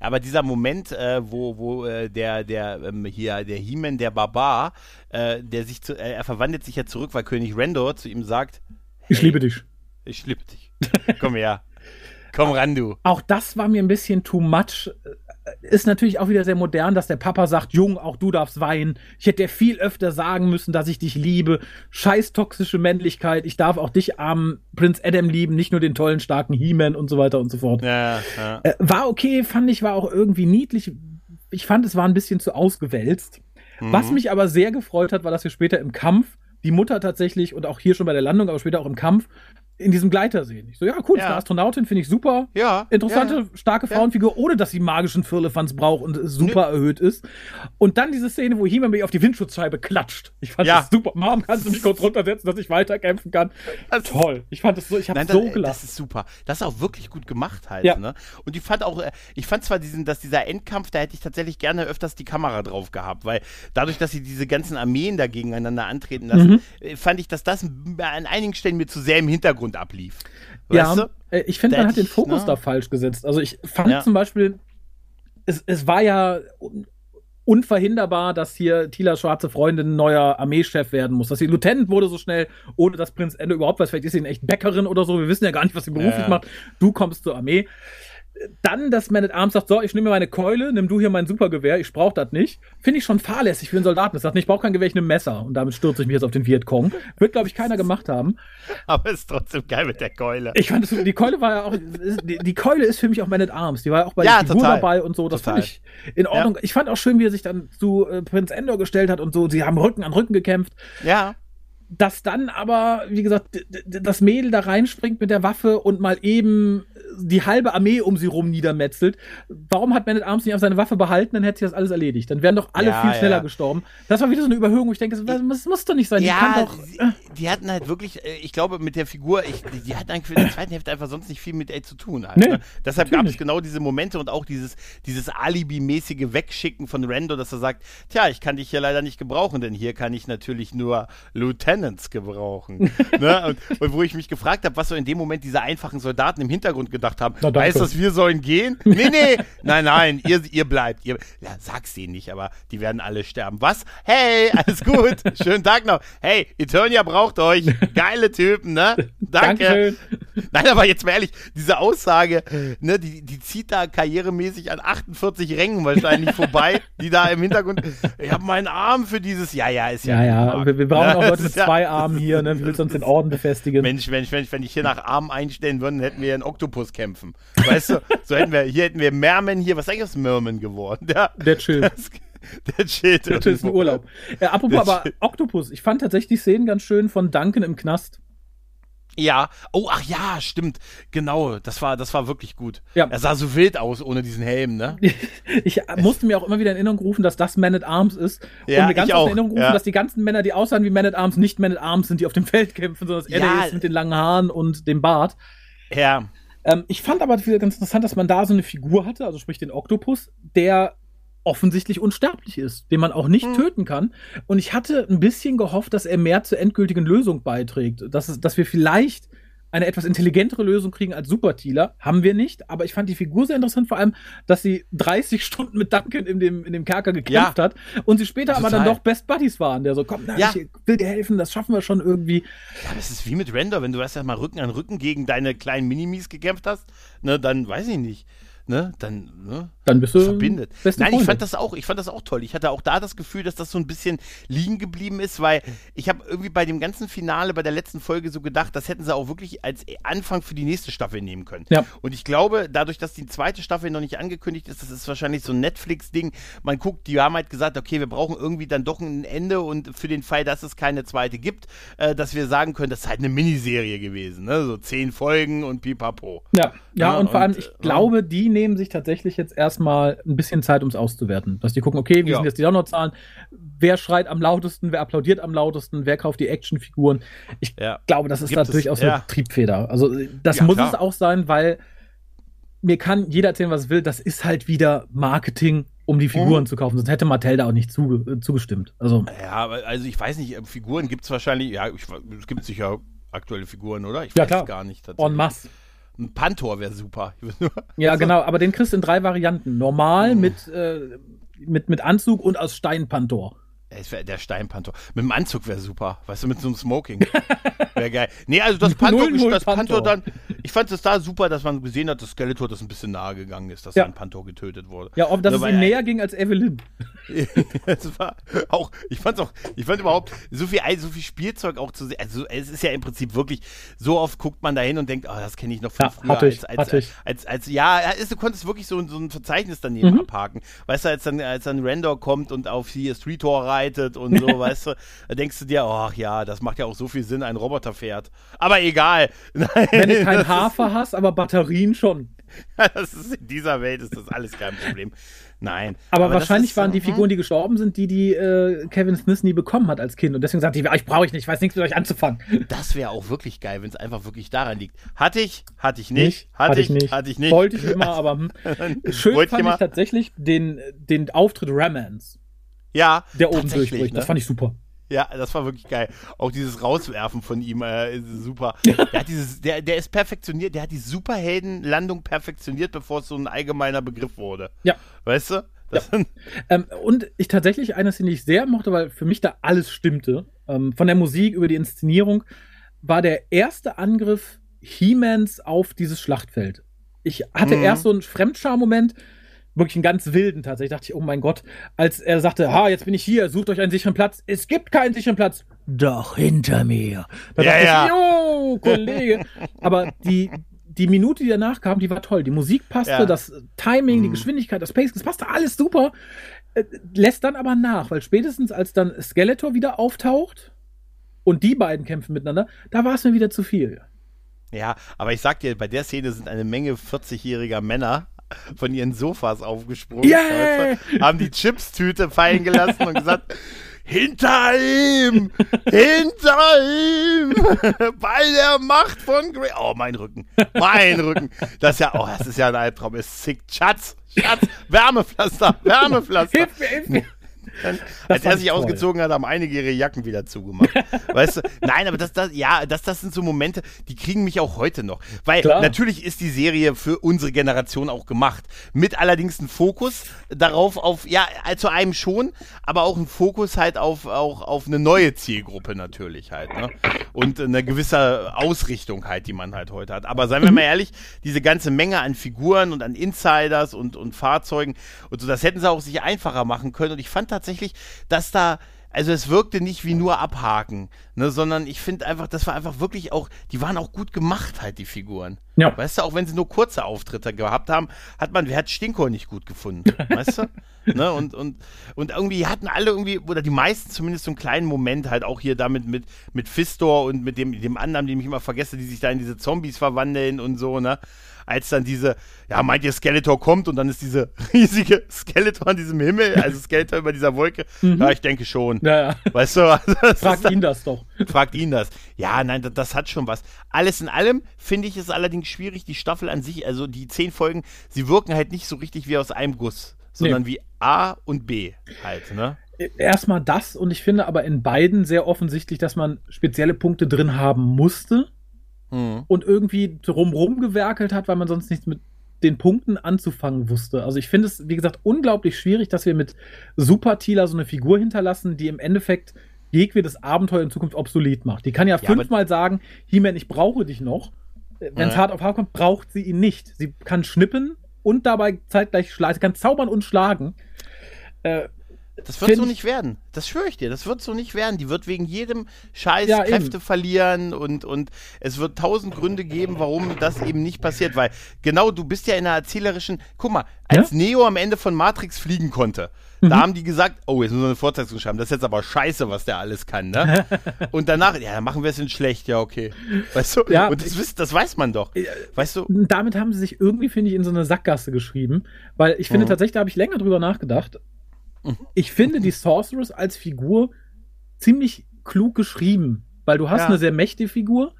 A: Aber dieser Moment, äh, wo, wo äh, der, der ähm, hier, der He-Man, der Barbar, äh, der sich zu, äh, er verwandelt sich ja zurück, weil König Rendor zu ihm sagt,
B: hey, ich liebe dich.
A: Ich liebe dich. Komm her. Komm ran, du.
B: Auch das war mir ein bisschen too much. Ist natürlich auch wieder sehr modern, dass der Papa sagt, Jung, auch du darfst weinen. Ich hätte dir viel öfter sagen müssen, dass ich dich liebe. Scheiß toxische Männlichkeit. Ich darf auch dich, armen Prinz Adam, lieben, nicht nur den tollen, starken He-Man und so weiter und so fort. Ja, ja. Äh, war okay, fand ich, war auch irgendwie niedlich. Ich fand, es war ein bisschen zu ausgewälzt. Mhm. Was mich aber sehr gefreut hat, war, dass wir später im Kampf die Mutter tatsächlich und auch hier schon bei der Landung, aber später auch im Kampf in diesem Gleiter sehen. Ich so, ja, cool, ja. ist eine Astronautin, finde ich super. Ja. Interessante, ja. starke Frauenfigur, ohne dass sie magischen Firlefanz braucht und super nee. erhöht ist. Und dann diese Szene, wo He-Man mich auf die Windschutzscheibe klatscht. Ich fand ja. das super. Mom, kannst du mich kurz runtersetzen, dass ich weiterkämpfen kann? Das Toll. Ich fand das so, ich habe so gelacht.
A: Das ist super. Das ist auch wirklich gut gemacht halt. Ja. Ne? Und ich fand auch, äh, ich fand zwar diesen, dass dieser Endkampf, da hätte ich tatsächlich gerne öfters die Kamera drauf gehabt, weil dadurch, dass sie diese ganzen Armeen da gegeneinander antreten lassen, mhm. Äh, fand ich, dass das an einigen Stellen mir zu sehr im Hintergrund ablief.
B: Weißt ja, du? Äh, ich finde, man hat den Fokus ne? da falsch gesetzt. Also ich fand ja. zum Beispiel, es, es war ja unverhinderbar, dass hier Tila schwarze Freundin neuer Armeechef werden muss. Dass sie Lieutenant wurde so schnell, ohne dass Prinz Ende überhaupt weiß. Vielleicht ist sie eine echt Bäckerin oder so. Wir wissen ja gar nicht, was sie beruflich ja. macht. Du kommst zur Armee dann, dass Man at Arms sagt, so, ich nehme mir meine Keule, nimm du hier mein Supergewehr, ich brauche das nicht, finde ich schon fahrlässig für einen Soldaten. Das sagt, ich brauche kein Gewehr, ich nehme Messer. Und damit stürze ich mich jetzt auf den Vietcong. Wird, glaube ich, keiner gemacht haben.
A: Aber ist trotzdem geil mit der Keule.
B: Ich fand, das, die Keule war ja auch, die, die, Keule ist für mich auch Man at Arms. Die war ja auch bei ja, der Figur dabei und so. Das total. fand ich in Ordnung. Ja. Ich fand auch schön, wie er sich dann zu äh, Prinz Endor gestellt hat und so. Sie haben Rücken an Rücken gekämpft.
A: Ja
B: dass dann aber, wie gesagt, das Mädel da reinspringt mit der Waffe und mal eben die halbe Armee um sie rum niedermetzelt. Warum hat Man at Arms nicht auf seine Waffe behalten? Dann hätte sie das alles erledigt. Dann wären doch alle ja, viel schneller ja. gestorben. Das war wieder so eine Überhöhung, wo ich denke, das, das muss doch nicht sein.
A: Ja,
B: die, doch,
A: die, die, hatten halt wirklich, äh, ich glaube, mit der Figur, ich, die hatten eigentlich für die zweiten Hälfte einfach sonst nicht viel mit A zu tun. Halt, nee, ne? Deshalb gab es genau diese Momente und auch dieses, dieses Alibi-mäßige Wegschicken von Rando, dass er sagt, tja, ich kann dich hier leider nicht gebrauchen, denn hier kann ich natürlich nur Lieutenants gebrauchen. ne? und, und, wo ich mich gefragt habe, was so in dem Moment diese einfachen Soldaten im Hintergrund gedacht haben, Na, weißt du, wir sollen gehen? Nee, nee, nein, nein, ihr, ihr bleibt. Ihr, ja, sag's denen nicht, aber die werden alle sterben. Was? Hey, alles gut. Schönen Tag noch. Hey, Eternia braucht euch. Geile Typen, ne? Danke. Dankeschön. Nein, aber jetzt mal ehrlich, diese Aussage, ne, die, die zieht da karrieremäßig an 48 Rängen wahrscheinlich vorbei, die da im Hintergrund, ich habe meinen Arm für dieses, ja, ja, ist
B: ja. Ja, ja, wir, wir, brauchen auch Leute mit zwei Armen hier, ne, wie willst uns den Orden befestigen?
A: Mensch, Mensch, Mensch, wenn ich hier nach Armen einstellen würde, hätten wir einen Oktopus kämpfen. Weißt du, so hätten wir, hier hätten wir Merman hier, was ist eigentlich aus Merman geworden?
B: Der, der chillt. Das,
A: der chillt.
B: Der chillt im Urlaub. Äh, apropos aber Oktopus, ich fand tatsächlich die Szenen ganz schön von Duncan im Knast.
A: Ja, oh, ach ja, stimmt. Genau, das war, das war wirklich gut. Ja. Er sah so wild aus ohne diesen Helm, ne?
B: ich musste mir auch immer wieder in Erinnerung rufen, dass das Man at Arms ist. Ja, und mir ganz in Erinnerung rufen, ja. dass die ganzen Männer, die aussahen wie Man at Arms, nicht Man at Arms sind, die auf dem Feld kämpfen, sondern dass er ja. ist mit den langen Haaren und dem Bart.
A: Ja.
B: Ähm, ich fand aber wieder ganz interessant, dass man da so eine Figur hatte, also sprich den Oktopus, der offensichtlich unsterblich ist, den man auch nicht hm. töten kann. Und ich hatte ein bisschen gehofft, dass er mehr zur endgültigen Lösung beiträgt. Dass, es, dass wir vielleicht eine etwas intelligentere Lösung kriegen als Supertealer. Haben wir nicht, aber ich fand die Figur sehr interessant, vor allem, dass sie 30 Stunden mit Duncan in dem, in dem Kerker gekämpft ja. hat und sie später Total. aber dann doch Best Buddies waren, der so, komm, na, ja. ich will dir helfen, das schaffen wir schon irgendwie.
A: Ja, das ist wie mit Render, wenn du erst mal Rücken an Rücken gegen deine kleinen Minimis gekämpft hast, ne, dann weiß ich nicht ne, dann, ne,
B: dann bist du
A: verbindet. Nein, ich fand das auch, ich fand das auch toll. Ich hatte auch da das Gefühl, dass das so ein bisschen liegen geblieben ist, weil ich habe irgendwie bei dem ganzen Finale, bei der letzten Folge so gedacht, das hätten sie auch wirklich als Anfang für die nächste Staffel nehmen können. Ja. Und ich glaube, dadurch, dass die zweite Staffel noch nicht angekündigt ist, das ist wahrscheinlich so ein Netflix-Ding. Man guckt, die haben halt gesagt, okay, wir brauchen irgendwie dann doch ein Ende und für den Fall, dass es keine zweite gibt, äh, dass wir sagen können, das ist halt eine Miniserie gewesen, ne? So zehn Folgen und pipapo.
B: Ja, ja, ja und, und vor allem, ich äh, glaube, die nehmen sich tatsächlich jetzt erstmal ein bisschen Zeit, um es auszuwerten. Dass die gucken, okay, wie ja. sind jetzt die Downloadzahlen? Wer schreit am lautesten? Wer applaudiert am lautesten? Wer kauft die Actionfiguren? Ich ja. glaube, das ist Gibt da durchaus ja. eine Triebfeder. Also, das muss klar. es auch sein, weil mir kann jeder erzählen, was will. Das ist halt wieder Marketing um die Figuren mhm. zu kaufen. Sonst hätte Mattel da auch nicht zuge äh, zugestimmt. Also.
A: Ja, also ich weiß nicht, Figuren gibt es wahrscheinlich, ja, ich, es gibt sicher aktuelle Figuren, oder? Ich
B: ja, weiß klar. gar nicht.
A: En masse. Ein Pantor wäre super.
B: ja, genau, aber den kriegst du in drei Varianten. Normal mhm. mit, äh, mit, mit Anzug und aus Steinpantor.
A: Der Steinpantor. Mit dem Anzug wäre super. Weißt du, mit so einem Smoking. Wäre geil. Nee, also das Pantor, das Pantor dann. Ich fand es da super, dass man gesehen hat, dass Skeletor das ein bisschen nahe gegangen ist, dass ja. ein Pantor getötet wurde.
B: Ja, ob das es ihm näher ging als Evelyn.
A: das war auch, ich fand's auch, ich fand überhaupt so viel, so viel Spielzeug auch zu sehen. Also es ist ja im Prinzip wirklich, so oft guckt man da hin und denkt, oh, das kenne ich noch von ja, früher.
B: Als,
A: als, als, als, als, als, ja, du konntest wirklich so, so ein Verzeichnis daneben mhm. abhaken. Weißt du, als dann, als dann Randor kommt und auf hier Street Tour reitet und so, weißt du, da denkst du dir, ach ja, das macht ja auch so viel Sinn, ein Roboter fährt. Aber egal.
B: Wenn du kein Hafer hast, aber Batterien schon.
A: ist, in dieser Welt ist das alles kein Problem. Nein.
B: Aber, aber wahrscheinlich ist, waren die Figuren, die gestorben sind, die, die äh, Kevin Smith nie bekommen hat als Kind. Und deswegen sagte ich, ich brauche ich nicht, ich weiß nichts mit euch anzufangen.
A: Das wäre auch wirklich geil, wenn es einfach wirklich daran liegt. Hatte ich, hatte ich nicht. nicht
B: hatte, hatte ich, nicht. Hatte ich nicht. Wollte ich immer, aber hm. schön Wollte fand ich, ich tatsächlich den, den Auftritt Ramans.
A: Ja.
B: Der oben durchbricht. Ne? Das fand ich super.
A: Ja, das war wirklich geil. Auch dieses Rauswerfen von ihm äh, ist super. Der, hat dieses, der, der ist perfektioniert, der hat die Superheldenlandung perfektioniert, bevor es so ein allgemeiner Begriff wurde.
B: Ja.
A: Weißt du?
B: Ja. ähm, und ich tatsächlich eine Szene, die ich sehr mochte, weil für mich da alles stimmte. Ähm, von der Musik über die Inszenierung war der erste Angriff He-Mans auf dieses Schlachtfeld. Ich hatte mhm. erst so einen Fremdscham-Moment, wirklich einen ganz wilden tatsächlich. Dachte ich, oh mein Gott, als er sagte, ha, jetzt bin ich hier, sucht euch einen sicheren Platz. Es gibt keinen sicheren Platz. Doch, hinter mir. Da ja, dachte ja. ich, jo, Kollege. Aber die, die Minute, die danach kam, die war toll. Die Musik passte, ja. das Timing, mhm. die Geschwindigkeit, das Pace, das passte alles super. Äh, lässt dann aber nach, weil spätestens als dann Skeletor wieder auftaucht und die beiden kämpfen miteinander, da war es mir wieder zu viel.
A: Ja, aber ich sag dir, bei der Szene sind eine Menge 40-jähriger Männer von ihren Sofas aufgesprungen, yeah! haben die Chips-Tüte fallen gelassen und gesagt, hinter ihm! Hinter ihm! Bei der Macht von Grey. Oh, mein Rücken. Mein Rücken. Das ist ja, oh, das ist ja ein Albtraum. Es zickt. Schatz, Schatz, Wärmepflaster, Wärmepflaster. Hilf mir, hilf mir. Dann, als er sich toll. ausgezogen hat, haben einige ihre Jacken wieder zugemacht. weißt du? Nein, aber das, das, ja, das, das sind so Momente, die kriegen mich auch heute noch. Weil Klar. natürlich ist die Serie für unsere Generation auch gemacht. Mit allerdings einem Fokus darauf, auf, ja, zu einem schon, aber auch ein Fokus halt auf, auch auf eine neue Zielgruppe natürlich halt. Ne? Und eine gewisse Ausrichtung halt, die man halt heute hat. Aber seien wir mal ehrlich, diese ganze Menge an Figuren und an Insiders und, und Fahrzeugen und so, das hätten sie auch sich einfacher machen können. Und ich fand tatsächlich, dass da also es wirkte nicht wie nur abhaken, ne, sondern ich finde einfach, das war einfach wirklich auch, die waren auch gut gemacht halt, die Figuren. Ja. Weißt du, auch wenn sie nur kurze Auftritte gehabt haben, hat man, wer hat Stinkor nicht gut gefunden, weißt du? Ne, und, und, und irgendwie hatten alle irgendwie, oder die meisten zumindest so einen kleinen Moment halt auch hier damit mit, mit Fistor und mit dem, dem anderen, den ich immer vergesse, die sich da in diese Zombies verwandeln und so, ne? Als dann diese, ja, meint ihr Skeletor kommt und dann ist diese riesige Skeletor an diesem Himmel, also Skeletor über dieser Wolke. Mhm. Ja, ich denke schon.
B: Ja, ja.
A: Weißt du, also
B: fragt ihn das doch.
A: Fragt ihn das. Ja, nein, das, das hat schon was. Alles in allem finde ich es allerdings schwierig, die Staffel an sich, also die zehn Folgen, sie wirken halt nicht so richtig wie aus einem Guss, sondern nee. wie A und B halt, ne?
B: Erstmal das und ich finde aber in beiden sehr offensichtlich, dass man spezielle Punkte drin haben musste, mhm. und irgendwie drumrum gewerkelt hat, weil man sonst nichts mit den Punkten anzufangen wusste. Also ich finde es, wie gesagt, unglaublich schwierig, dass wir mit Super Tila so eine Figur hinterlassen, die im Endeffekt jegliches Abenteuer in Zukunft obsolet macht. Die kann ja, ja fünfmal sagen, He-Man, ich brauche dich noch. Wenn es hart auf hart kommt, braucht sie ihn nicht. Sie kann schnippen und dabei zeitgleich schlagen. Sie kann zaubern und schlagen.
A: Äh, das wird so nicht werden. Das schwöre ich dir. Das wird so nicht werden. Die wird wegen jedem Scheiß ja, Kräfte eben. verlieren und, und es wird tausend Gründe geben, warum das eben nicht passiert. Weil genau, du bist ja in einer erzählerischen. Guck mal, als ja? Neo am Ende von Matrix fliegen konnte, mhm. da haben die gesagt, oh, jetzt müssen wir eine Fortsetzung schreiben. Das ist jetzt aber scheiße, was der alles kann, ne? und danach, ja, dann machen wir es in schlecht, ja, okay. Weißt du? Ja, und das, das weiß man doch. Weißt du?
B: Damit haben sie sich irgendwie, finde ich, in so eine Sackgasse geschrieben. Weil ich finde mhm. tatsächlich, da habe ich länger drüber nachgedacht ich finde die Sorceress als Figur ziemlich klug geschrieben, weil du hast ja. eine sehr mächtige Figur,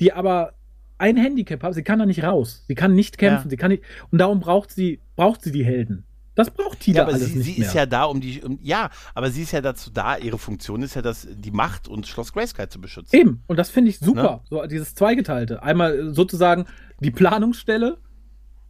B: die aber ein Handicap hat. Sie kann da nicht raus. Sie kann nicht kämpfen. Ja. Sie kann nicht, und darum braucht sie, braucht sie die Helden. Das braucht Tila
A: ja, aber sie, sie ist ja da, um die, um, ja, aber sie ist ja dazu da, ihre Funktion ist ja, das, die Macht und Schloss Grayskull zu beschützen.
B: Eben, und das finde ich super, ne? so dieses Zweigeteilte. Einmal sozusagen die Planungsstelle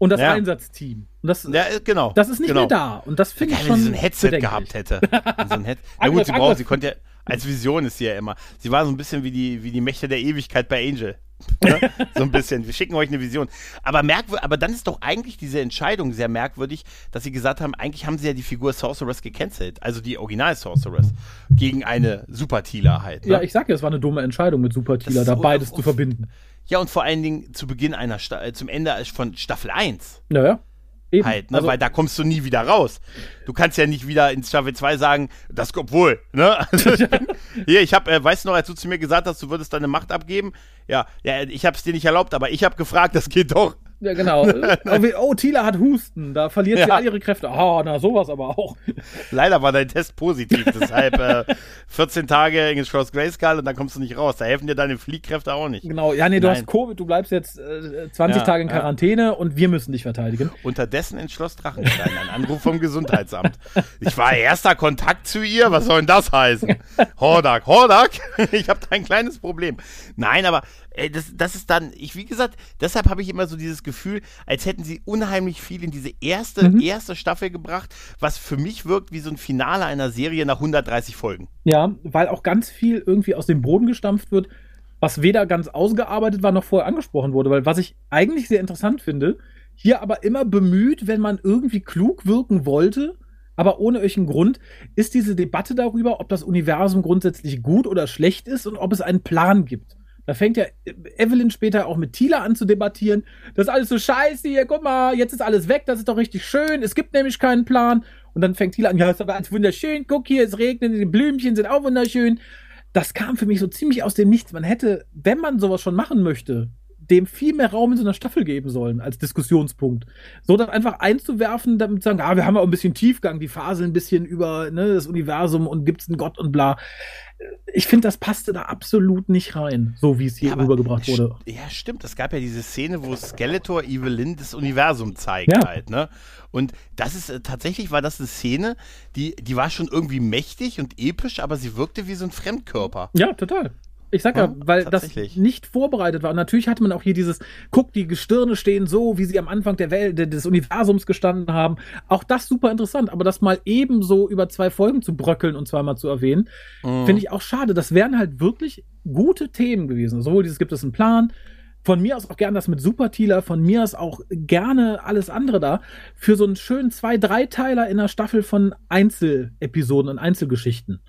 B: und das ja. Einsatzteam. Und das,
A: ja, genau.
B: Das ist nicht
A: genau.
B: mehr da. Und das finde ich schon.
A: Wenn sie ein Headset gehabt hätte. so ein Head Na gut, sie braucht, sie konnte ja, als Vision ist sie ja immer. Sie war so ein bisschen wie die, wie die Mächte der Ewigkeit bei Angel. Ne? so ein bisschen. Wir schicken euch eine Vision. Aber, merkwürdig, aber dann ist doch eigentlich diese Entscheidung sehr merkwürdig, dass sie gesagt haben, eigentlich haben sie ja die Figur Sorceress gecancelt. Also die Original Sorceress. Gegen eine Super Tealer halt.
B: Ne? Ja, ich sag ja, es war eine dumme Entscheidung mit Super Tealer, da beides zu verbinden.
A: Ja, und vor allen Dingen zu Beginn einer, Sta äh, zum Ende von Staffel 1.
B: Naja.
A: Eben. Halt, ne? Also, weil da kommst du nie wieder raus. Du kannst ja nicht wieder in Staffel 2 sagen, das kommt wohl. Ne? Also ich bin, hier, ich habe, äh, weißt du noch, als du zu mir gesagt hast, du würdest deine Macht abgeben? Ja, ja ich habe es dir nicht erlaubt, aber ich habe gefragt, das geht doch.
B: Ja, genau. oh, Tila hat Husten, da verliert ja. sie all ihre Kräfte. Ah, oh, na, sowas aber auch.
A: Leider war dein Test positiv, deshalb äh, 14 Tage in Schloss Grayskull und dann kommst du nicht raus. Da helfen dir deine Fliehkräfte auch nicht.
B: Genau, ja, nee, du Nein. hast Covid, du bleibst jetzt äh, 20 ja, Tage in Quarantäne ja. und wir müssen dich verteidigen.
A: Unterdessen in Schloss Drachenstein, ein Anruf vom Gesundheitsamt. Ich war erster Kontakt zu ihr, was soll denn das heißen? Hordak, Hordak, ich habe da ein kleines Problem. Nein, aber äh, das, das ist dann, ich, wie gesagt, deshalb habe ich immer so dieses Gefühl, als hätten sie unheimlich viel in diese erste, mhm. erste Staffel gebracht, was für mich wirkt wie so ein Finale einer Serie nach 130 Folgen.
B: Ja, weil auch ganz viel irgendwie aus dem Boden gestampft wird, was weder ganz ausgearbeitet war noch vorher angesprochen wurde, weil was ich eigentlich sehr interessant finde, hier aber immer bemüht, wenn man irgendwie klug wirken wollte, aber ohne irgendeinen Grund, ist diese Debatte darüber, ob das Universum grundsätzlich gut oder schlecht ist und ob es einen Plan gibt. Da fängt ja Evelyn später auch mit Tila an zu debattieren. Das ist alles so scheiße hier, guck mal, jetzt ist alles weg, das ist doch richtig schön. Es gibt nämlich keinen Plan. Und dann fängt Tila an, ja, ist aber alles wunderschön, guck hier, es regnet, die Blümchen sind auch wunderschön. Das kam für mich so ziemlich aus dem Nichts. Man hätte, wenn man sowas schon machen möchte, dem viel mehr Raum in so einer Staffel geben sollen als Diskussionspunkt. So dann einfach einzuwerfen, damit zu sagen, ah, wir haben auch ein bisschen Tiefgang, die Phase ein bisschen über ne, das Universum und gibt's einen Gott und bla ich finde, das passte da absolut nicht rein, so wie es hier ja, rübergebracht wurde.
A: Ja, stimmt. Es gab ja diese Szene, wo Skeletor Evelyn das Universum zeigt ja. halt, ne? Und das ist äh, tatsächlich war das eine Szene, die, die war schon irgendwie mächtig und episch, aber sie wirkte wie so ein Fremdkörper.
B: Ja, total. Ich sag ja, ja weil das nicht vorbereitet war. Und natürlich hatte man auch hier dieses, guck, die Gestirne stehen so, wie sie am Anfang der Welt, des Universums gestanden haben. Auch das super interessant. Aber das mal ebenso über zwei Folgen zu bröckeln und zweimal zu erwähnen, mhm. finde ich auch schade. Das wären halt wirklich gute Themen gewesen. Sowohl dieses gibt es einen Plan, von mir aus auch gerne das mit Supertieler, von mir aus auch gerne alles andere da, für so einen schönen zwei, drei Teiler in einer Staffel von Einzelepisoden und Einzelgeschichten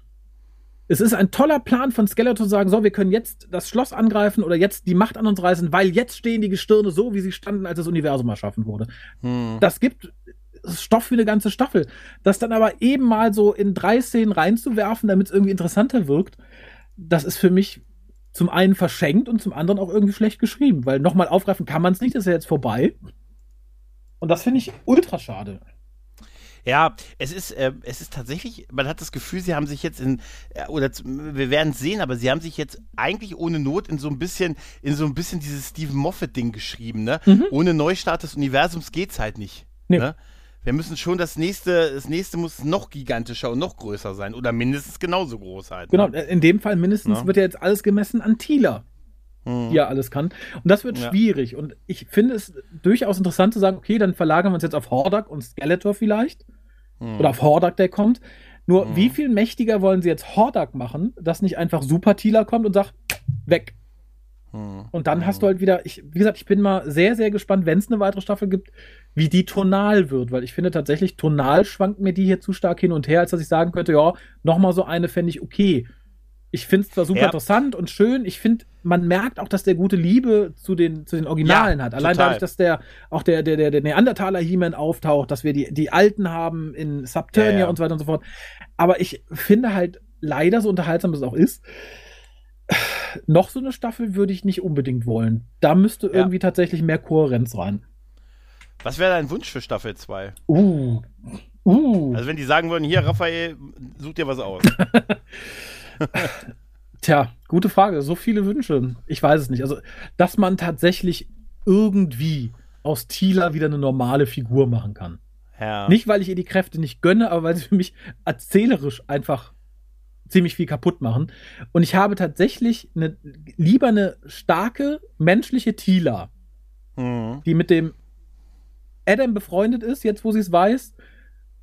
B: es ist ein toller Plan von Skeletor zu sagen, so, wir können jetzt das Schloss angreifen oder jetzt die Macht an uns reißen, weil jetzt stehen die Gestirne so, wie sie standen, als das Universum erschaffen wurde. Hm. Das gibt Stoff für eine ganze Staffel. Das dann aber eben mal so in drei Szenen reinzuwerfen, damit es irgendwie interessanter wirkt, das ist für mich zum einen verschenkt und zum anderen auch irgendwie schlecht geschrieben, weil nochmal aufgreifen kann man es nicht, das ist ja jetzt vorbei. Und das finde ich ultra schade.
A: Ja, es ist, äh, es ist tatsächlich, man hat das Gefühl, sie haben sich jetzt in, äh, oder wir werden es sehen, aber sie haben sich jetzt eigentlich ohne Not in so ein bisschen, in so ein bisschen dieses Stephen Moffat-Ding geschrieben, ne? Mhm. Ohne Neustart des Universums geht's halt nicht. Nee. Ne? Wir müssen schon das nächste, das nächste muss noch gigantischer und noch größer sein oder mindestens genauso groß halt.
B: Genau, ne? in dem Fall mindestens ja. wird ja jetzt alles gemessen an Tila. Hm. Die ja alles kann. Und das wird ja. schwierig. Und ich finde es durchaus interessant zu sagen, okay, dann verlagern wir uns jetzt auf Hordak und Skeletor vielleicht. Hm. Oder auf Hordak, der kommt. Nur, hm. wie viel mächtiger wollen sie jetzt Hordak machen, dass nicht einfach Super Tila kommt und sagt, weg. Hm. Und dann hast du halt wieder, ich, wie gesagt, ich bin mal sehr, sehr gespannt, wenn es eine weitere Staffel gibt, wie die tonal wird, weil ich finde tatsächlich, tonal schwankt mir die hier zu stark hin und her, als dass ich sagen könnte, ja, nochmal so eine fände ich okay. Ich finde es zwar super ja. interessant und schön, ich finde, man merkt auch, dass der gute Liebe zu den, zu den Originalen ja, hat. Allein total. dadurch, dass der auch der, der, der, der Neandertaler He-Man auftaucht, dass wir die, die Alten haben in Subternia ja, und so weiter und so fort. Aber ich finde halt, leider, so unterhaltsam es auch ist, noch so eine Staffel würde ich nicht unbedingt wollen. Da müsste irgendwie tatsächlich mehr Kohärenz rein.
A: Was wäre dein Wunsch für Staffel 2?
B: Uh. Uh.
A: Also wenn die sagen würden, hier, Raphael, such dir was aus.
B: Tja, gute Frage. So viele Wünsche. Ich weiß es nicht. Also, dass man tatsächlich irgendwie aus Tila wieder eine normale Figur machen kann. Ja. Nicht, weil ich ihr die Kräfte nicht gönne, aber weil sie für mich erzählerisch einfach ziemlich viel kaputt machen. Und ich habe tatsächlich eine, lieber eine starke menschliche Tila, mhm. die mit dem Adam befreundet ist, jetzt wo sie es weiß.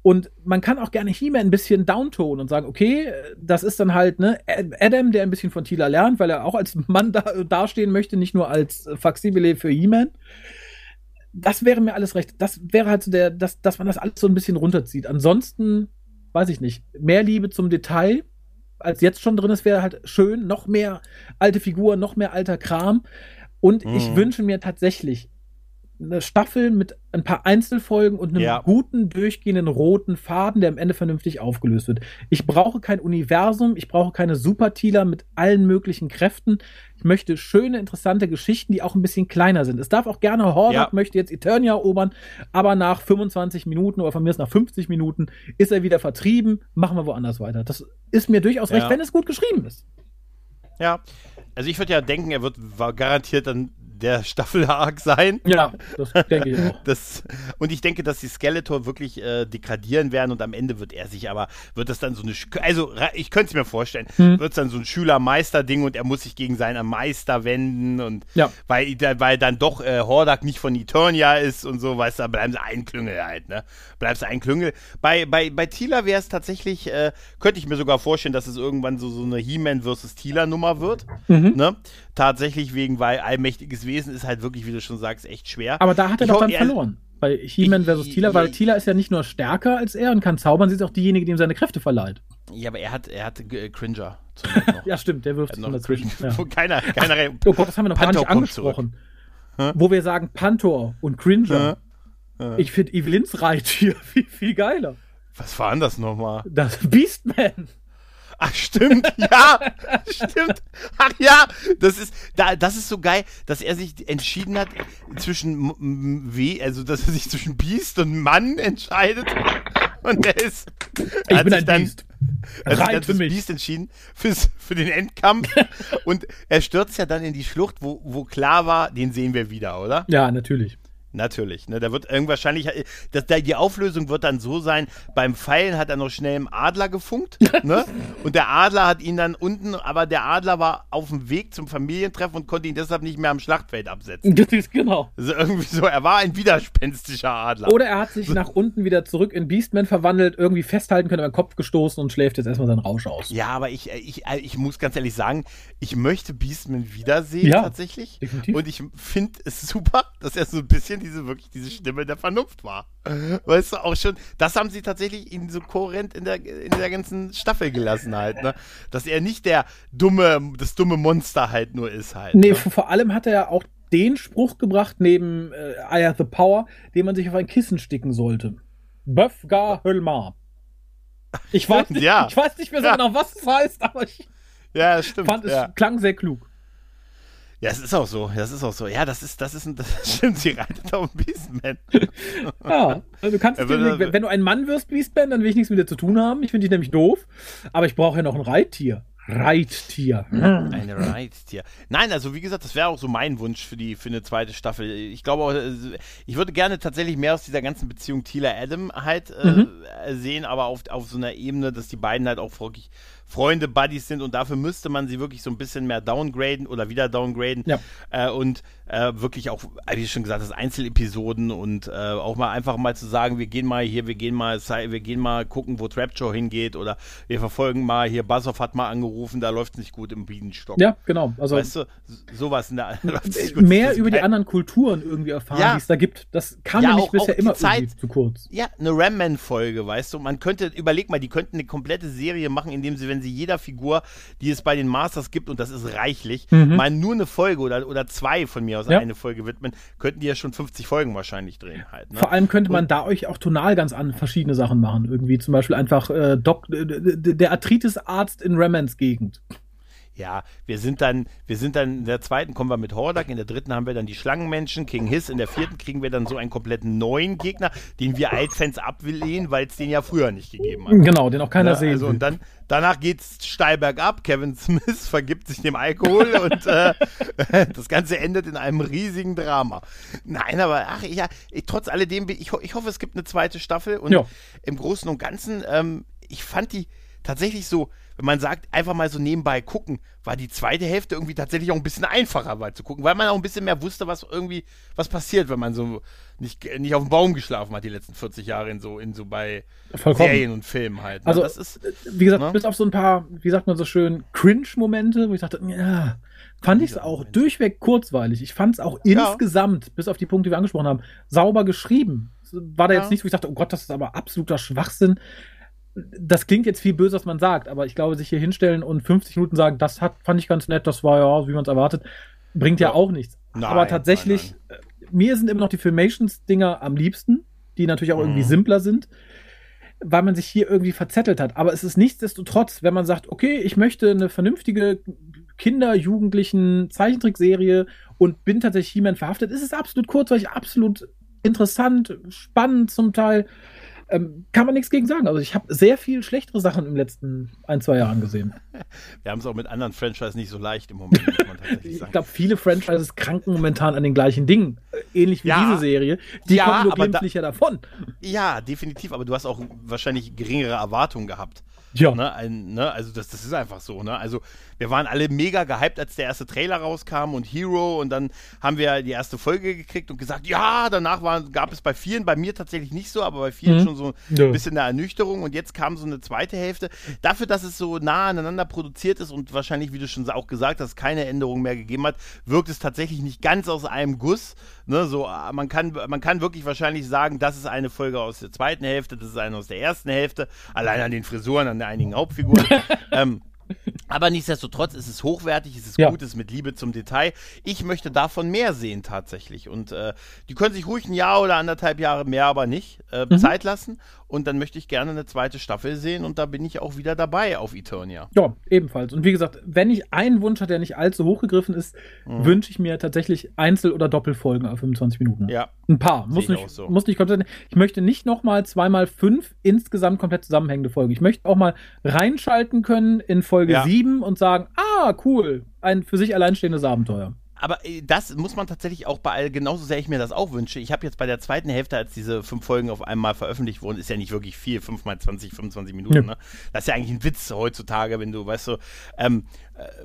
B: Und man kann auch gerne He-Man ein bisschen downtone und sagen, okay, das ist dann halt ne, Adam, der ein bisschen von Tila lernt, weil er auch als Mann da, dastehen möchte, nicht nur als Faximile für He-Man. Das wäre mir alles recht. Das wäre halt so der, dass, dass man das alles so ein bisschen runterzieht. Ansonsten, weiß ich nicht, mehr Liebe zum Detail, als jetzt schon drin ist, wäre halt schön. Noch mehr alte Figuren, noch mehr alter Kram. Und mhm. ich wünsche mir tatsächlich eine Staffel mit ein paar Einzelfolgen und einem ja. guten, durchgehenden roten Faden, der am Ende vernünftig aufgelöst wird. Ich brauche kein Universum, ich brauche keine Supertieler mit allen möglichen Kräften. Ich möchte schöne, interessante Geschichten, die auch ein bisschen kleiner sind. Es darf auch gerne Hordak ja. möchte jetzt Eternia erobern, aber nach 25 Minuten oder von mir ist nach 50 Minuten ist er wieder vertrieben, machen wir woanders weiter. Das ist mir durchaus ja. recht, wenn es gut geschrieben ist.
A: Ja, also ich würde ja denken, er wird garantiert dann der Staffel-Arc sein.
B: Ja, das denke ich auch.
A: Das, und ich denke, dass die Skeletor wirklich äh, degradieren werden und am Ende wird er sich aber, wird das dann so eine, also ich könnte es mir vorstellen, hm. wird es dann so ein Schüler-Meister-Ding und er muss sich gegen seinen Meister wenden und
B: ja.
A: weil, weil dann doch äh, Hordak nicht von Eternia ist und so, weißt du, bleiben sie ein Klüngel halt, ne? Bleibst ein Klüngel. Bei, bei, bei Tila wäre es tatsächlich, äh, könnte ich mir sogar vorstellen, dass es irgendwann so, so eine He-Man versus Tila-Nummer wird, mhm. ne? Tatsächlich wegen, weil allmächtiges Wesen ist halt wirklich, wie du schon sagst, echt schwer.
B: Aber da hat er ich doch dann verloren. Bei He-Man versus Tila, weil Tila ist ja nicht nur stärker als er und kann zaubern, sie ist auch diejenige, die ihm seine Kräfte verleiht.
A: Ja, aber er hat, er hat äh, Cringer.
B: ja, stimmt, der wirft
A: sich noch dazwischen. Ja. Keiner, keiner
B: Ach, oh Gott, das haben wir noch Pantor gar nicht angesprochen. Wo wir sagen Pantor und Cringer. Ich finde Evelyn's Reittier viel, viel geiler.
A: Was war denn das nochmal?
B: Das Beastman.
A: Ach, stimmt, ja, stimmt. Ach ja, das ist, da, das ist so geil, dass er sich entschieden hat zwischen W, also dass er sich zwischen Biest und Mann entscheidet. Und er ist.
B: Ich bin ein dann, Biest.
A: Er hat sich für Biest entschieden, fürs, für den Endkampf. und er stürzt ja dann in die Schlucht, wo, wo klar war, den sehen wir wieder, oder?
B: Ja, natürlich.
A: Natürlich, ne? Da wird irgendwahrscheinlich, das, die Auflösung wird dann so sein, beim Pfeilen hat er noch schnell im Adler gefunkt, ne? Und der Adler hat ihn dann unten, aber der Adler war auf dem Weg zum Familientreffen und konnte ihn deshalb nicht mehr am Schlachtfeld absetzen.
B: Das ist genau.
A: Also irgendwie so, er war ein widerspenstischer Adler.
B: Oder er hat sich nach unten wieder zurück in Beastman verwandelt, irgendwie festhalten können, über den Kopf gestoßen und schläft jetzt erstmal seinen Rausch aus.
A: Ja, aber ich, ich, ich muss ganz ehrlich sagen, ich möchte Beastman wiedersehen, ja, tatsächlich. Definitiv. Und ich finde es super, dass er so ein bisschen diese wirklich diese Stimme der Vernunft war. Weißt du, auch schon, das haben sie tatsächlich ihn so kohärent in der, in der ganzen Staffel gelassen halt, ne? Dass er nicht der dumme, das dumme Monster halt nur ist halt.
B: Nee, ne? vor allem hat er ja auch den Spruch gebracht neben äh, I have the power, den man sich auf ein Kissen sticken sollte. Böf gar Hölmar. Ich weiß, nicht, ja. ich weiß nicht mehr so ja. genau, was es heißt, aber ich
A: ja, stimmt,
B: fand, es
A: ja.
B: klang sehr klug.
A: Ja, es ist auch so. Das ist auch so. Ja, das ist, das ist, das stimmt. Sie reitet auf dem Beastman.
B: ja, also du kannst, dir, wenn, wenn du ein Mann wirst, Beastman, dann will ich nichts mit dir zu tun haben. Ich finde dich nämlich doof. Aber ich brauche ja noch ein Reittier. Reittier.
A: Ein Reittier. Nein, also wie gesagt, das wäre auch so mein Wunsch für die für eine zweite Staffel. Ich glaube auch, ich würde gerne tatsächlich mehr aus dieser ganzen Beziehung Tila Adam halt äh, mhm. sehen, aber auf, auf so einer Ebene, dass die beiden halt auch wirklich Freunde, Buddies sind und dafür müsste man sie wirklich so ein bisschen mehr downgraden oder wieder downgraden
B: ja.
A: äh, und äh, wirklich auch, wie schon gesagt, das Einzelepisoden und äh, auch mal einfach mal zu sagen, wir gehen mal hier, wir gehen mal, wir gehen mal gucken, wo Trapjaw hingeht oder wir verfolgen mal hier, Bassoff hat mal angerufen, da läuft es nicht gut im Bienenstock.
B: Ja, genau. Also
A: weißt du, sowas in der
B: mehr über die anderen Kulturen irgendwie erfahren, ja. die es da gibt. Das kam ja, nämlich auch, bisher immer Zeit, zu kurz.
A: Ja, eine Ram-Man-Folge, weißt du, man könnte, überleg mal, die könnten eine komplette Serie machen, indem sie, wenn wenn sie jeder Figur, die es bei den Masters gibt, und das ist reichlich, mhm. mal nur eine Folge oder, oder zwei von mir aus ja. eine Folge widmen, könnten die ja schon 50 Folgen wahrscheinlich drehen halt.
B: Ne? Vor allem könnte man und, da euch auch tonal ganz an verschiedene Sachen machen. Irgendwie zum Beispiel einfach äh, Doc, der Arthritis-Arzt in Remans Gegend.
A: Ja, wir sind dann, wir sind dann in der zweiten kommen wir mit Hordak, in der dritten haben wir dann die Schlangenmenschen, King Hiss, in der vierten kriegen wir dann so einen kompletten neuen Gegner, den wir Altfans ablehnen, weil es den ja früher nicht gegeben hat.
B: Genau, den auch keiner ja, sehen
A: also, Und dann, danach geht's steil bergab, Kevin Smith vergibt sich dem Alkohol und äh, das Ganze endet in einem riesigen Drama. Nein, aber ach ja, trotz alledem, ich, ich hoffe, es gibt eine zweite Staffel und ja. im Großen und Ganzen, ähm, ich fand die tatsächlich so, wenn man sagt, einfach mal so nebenbei gucken, war die zweite Hälfte irgendwie tatsächlich auch ein bisschen einfacher mal zu gucken, weil man auch ein bisschen mehr wusste, was irgendwie, was passiert, wenn man so nicht, nicht auf dem Baum geschlafen hat die letzten 40 Jahre in so, in so bei Vollkommen. Serien und Filmen halt.
B: Ne? Also, das ist, wie gesagt, ne? bis auf so ein paar, wie sagt man so schön, Cringe-Momente, wo ich dachte, ja, fand ich es auch Moment. durchweg kurzweilig. Ich fand es auch ja. insgesamt, bis auf die Punkte, die wir angesprochen haben, sauber geschrieben. War da ja. jetzt nicht, wo ich dachte, oh Gott, das ist aber absoluter Schwachsinn das klingt jetzt viel böser, was man sagt, aber ich glaube, sich hier hinstellen und 50 Minuten sagen, das hat, fand ich ganz nett, das war ja, wie man es erwartet, bringt ja, ja auch nichts. Nein, aber tatsächlich, nein, nein. mir sind immer noch die Filmations-Dinger am liebsten, die natürlich auch mhm. irgendwie simpler sind, weil man sich hier irgendwie verzettelt hat. Aber es ist nichtsdestotrotz, wenn man sagt, okay, ich möchte eine vernünftige Kinder-, Jugendlichen Zeichentrickserie und bin tatsächlich He-Man verhaftet, ist es absolut kurzweilig, absolut interessant, spannend zum Teil ähm, kann man nichts gegen sagen. Also ich habe sehr viel schlechtere Sachen im letzten ein, zwei Jahren gesehen.
A: Wir haben es auch mit anderen Franchises nicht so leicht im Moment.
B: ich glaube, viele Franchises kranken momentan an den gleichen Dingen. Äh, ähnlich wie ja, diese Serie. Die ja, kommen nur glimpflicher da, davon.
A: Ja, definitiv. Aber du hast auch wahrscheinlich geringere Erwartungen gehabt.
B: Ja.
A: Ne, ein, ne, also das, das ist einfach so. Ne? Also wir waren alle mega gehypt, als der erste Trailer rauskam und Hero und dann haben wir die erste Folge gekriegt und gesagt, ja, danach waren, gab es bei vielen, bei mir tatsächlich nicht so, aber bei vielen mhm. schon so ein ja. bisschen eine Ernüchterung und jetzt kam so eine zweite Hälfte. Dafür, dass es so nah aneinander produziert ist und wahrscheinlich, wie du schon auch gesagt hast, keine Änderungen mehr gegeben hat, wirkt es tatsächlich nicht ganz aus einem Guss. Ne, so, ah, man, kann, man kann wirklich wahrscheinlich sagen, das ist eine Folge aus der zweiten Hälfte, das ist eine aus der ersten Hälfte, allein an den Frisuren, an einigen Hauptfiguren. ähm, aber nichtsdestotrotz ist es hochwertig, es ist ja. gut, es ist mit Liebe zum Detail. Ich möchte davon mehr sehen tatsächlich. Und äh, die können sich ruhig ein Jahr oder anderthalb Jahre mehr, aber nicht äh, mhm. Zeit lassen. Und dann möchte ich gerne eine zweite Staffel sehen und da bin ich auch wieder dabei auf Eternia.
B: Ja, ebenfalls. Und wie gesagt, wenn ich einen Wunsch habe, der nicht allzu hochgegriffen ist, mhm. wünsche ich mir tatsächlich Einzel- oder Doppelfolgen auf 25 Minuten.
A: Ja.
B: Ein paar. Muss nicht, so. muss nicht komplett. Ich möchte nicht nochmal zweimal fünf insgesamt komplett zusammenhängende Folgen. Ich möchte auch mal reinschalten können in Folge ja. 7 und sagen, ah, cool, ein für sich alleinstehendes Abenteuer
A: aber äh, das muss man tatsächlich auch bei all, genauso sehr ich mir das auch wünsche. Ich habe jetzt bei der zweiten Hälfte, als diese fünf Folgen auf einmal veröffentlicht wurden, ist ja nicht wirklich viel, fünf mal 20, 25 Minuten, ja. ne? Das ist ja eigentlich ein Witz heutzutage, wenn du, weißt du, ähm,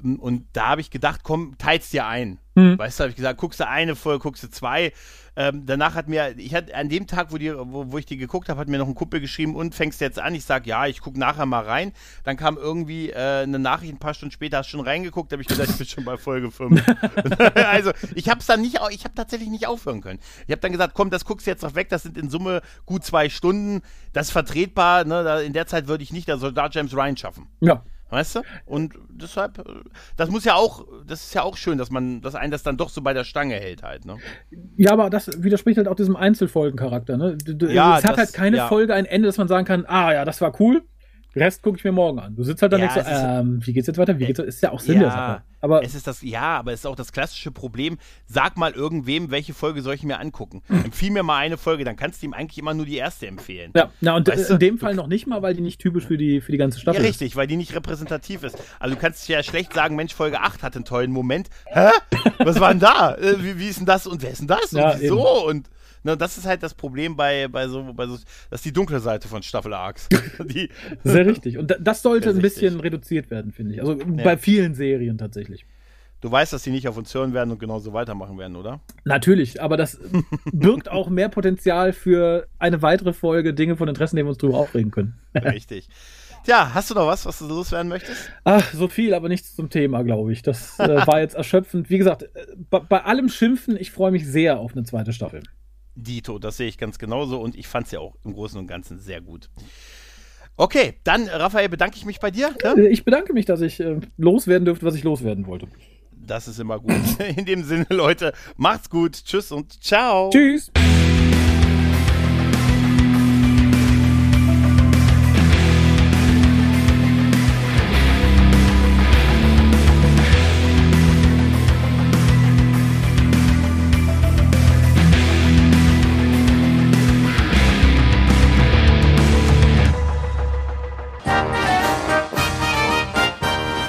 A: ähm, und da habe ich gedacht, komm, teilst dir ein. Mhm. Weißt du, habe ich gesagt, guckst du eine Folge, guckst du zwei. Ähm, danach hat mir, ich hatte an dem Tag, wo, die, wo, wo ich die geguckt habe, hat mir noch ein Kumpel geschrieben und fängst jetzt an. Ich sage, ja, ich gucke nachher mal rein. Dann kam irgendwie äh, eine Nachricht, ein paar Stunden später hast du schon reingeguckt, habe ich gesagt, ich bin schon bei Folge 5. also ich habe es dann nicht, ich habe tatsächlich nicht aufhören können. Ich habe dann gesagt, komm, das guckst du jetzt noch weg, das sind in Summe gut zwei Stunden, das ist vertretbar, ne? in der Zeit würde ich nicht, da soll da James Ryan schaffen.
B: Ja.
A: Weißt du? Und deshalb, äh, das muss ja auch, das ist ja auch schön, dass man, dass einen das dann doch so bei der Stange hält halt, ne?
B: Ja, aber das widerspricht halt auch diesem Einzelfolgencharakter, ne? Ja, es hat das, halt keine ja. Folge ein Ende, dass man sagen kann, ah ja, das war cool, Rest gucke ich mir morgen an. Du sitzt halt dann ja, nicht so, ähm, wie geht's jetzt weiter? Wie geht's Ist ja auch Sinn ja, der Sache.
A: Aber es ist das, ja, aber es ist auch das klassische Problem. Sag mal irgendwem, welche Folge soll ich mir angucken? Empfiehl mir mal eine Folge, dann kannst du ihm eigentlich immer nur die erste empfehlen.
B: Ja, na, und weißt in dem Fall noch nicht mal, weil die nicht typisch für die, für die ganze Staffel
A: ja, richtig, ist. weil die nicht repräsentativ ist. Also du kannst ja schlecht sagen, Mensch, Folge 8 hat einen tollen Moment. Hä? Was war denn da? Äh, wie, wie ist denn das? Und wer ist denn das? Und ja, wieso? Eben. Und Ne, das ist halt das Problem bei, bei, so, bei so, das ist die dunkle Seite von Staffel Arcs.
B: Sehr richtig. Und das sollte ein bisschen richtig. reduziert werden, finde ich. Also ja. bei vielen Serien tatsächlich.
A: Du weißt, dass die nicht auf uns hören werden und genauso weitermachen werden, oder?
B: Natürlich, aber das birgt auch mehr Potenzial für eine weitere Folge Dinge von Interessen, denen wir uns drüber aufregen können.
A: Richtig. Tja, hast du noch was, was du loswerden möchtest?
B: Ach, so viel, aber nichts zum Thema, glaube ich. Das äh, war jetzt erschöpfend. Wie gesagt, äh, bei, bei allem Schimpfen, ich freue mich sehr auf eine zweite Staffel.
A: Dito, das sehe ich ganz genauso und ich fand es ja auch im Großen und Ganzen sehr gut. Okay, dann, Raphael, bedanke ich mich bei dir.
B: Ne? Ich bedanke mich, dass ich äh, loswerden dürfte, was ich loswerden wollte.
A: Das ist immer gut. In dem Sinne, Leute, macht's gut. Tschüss und ciao.
B: Tschüss.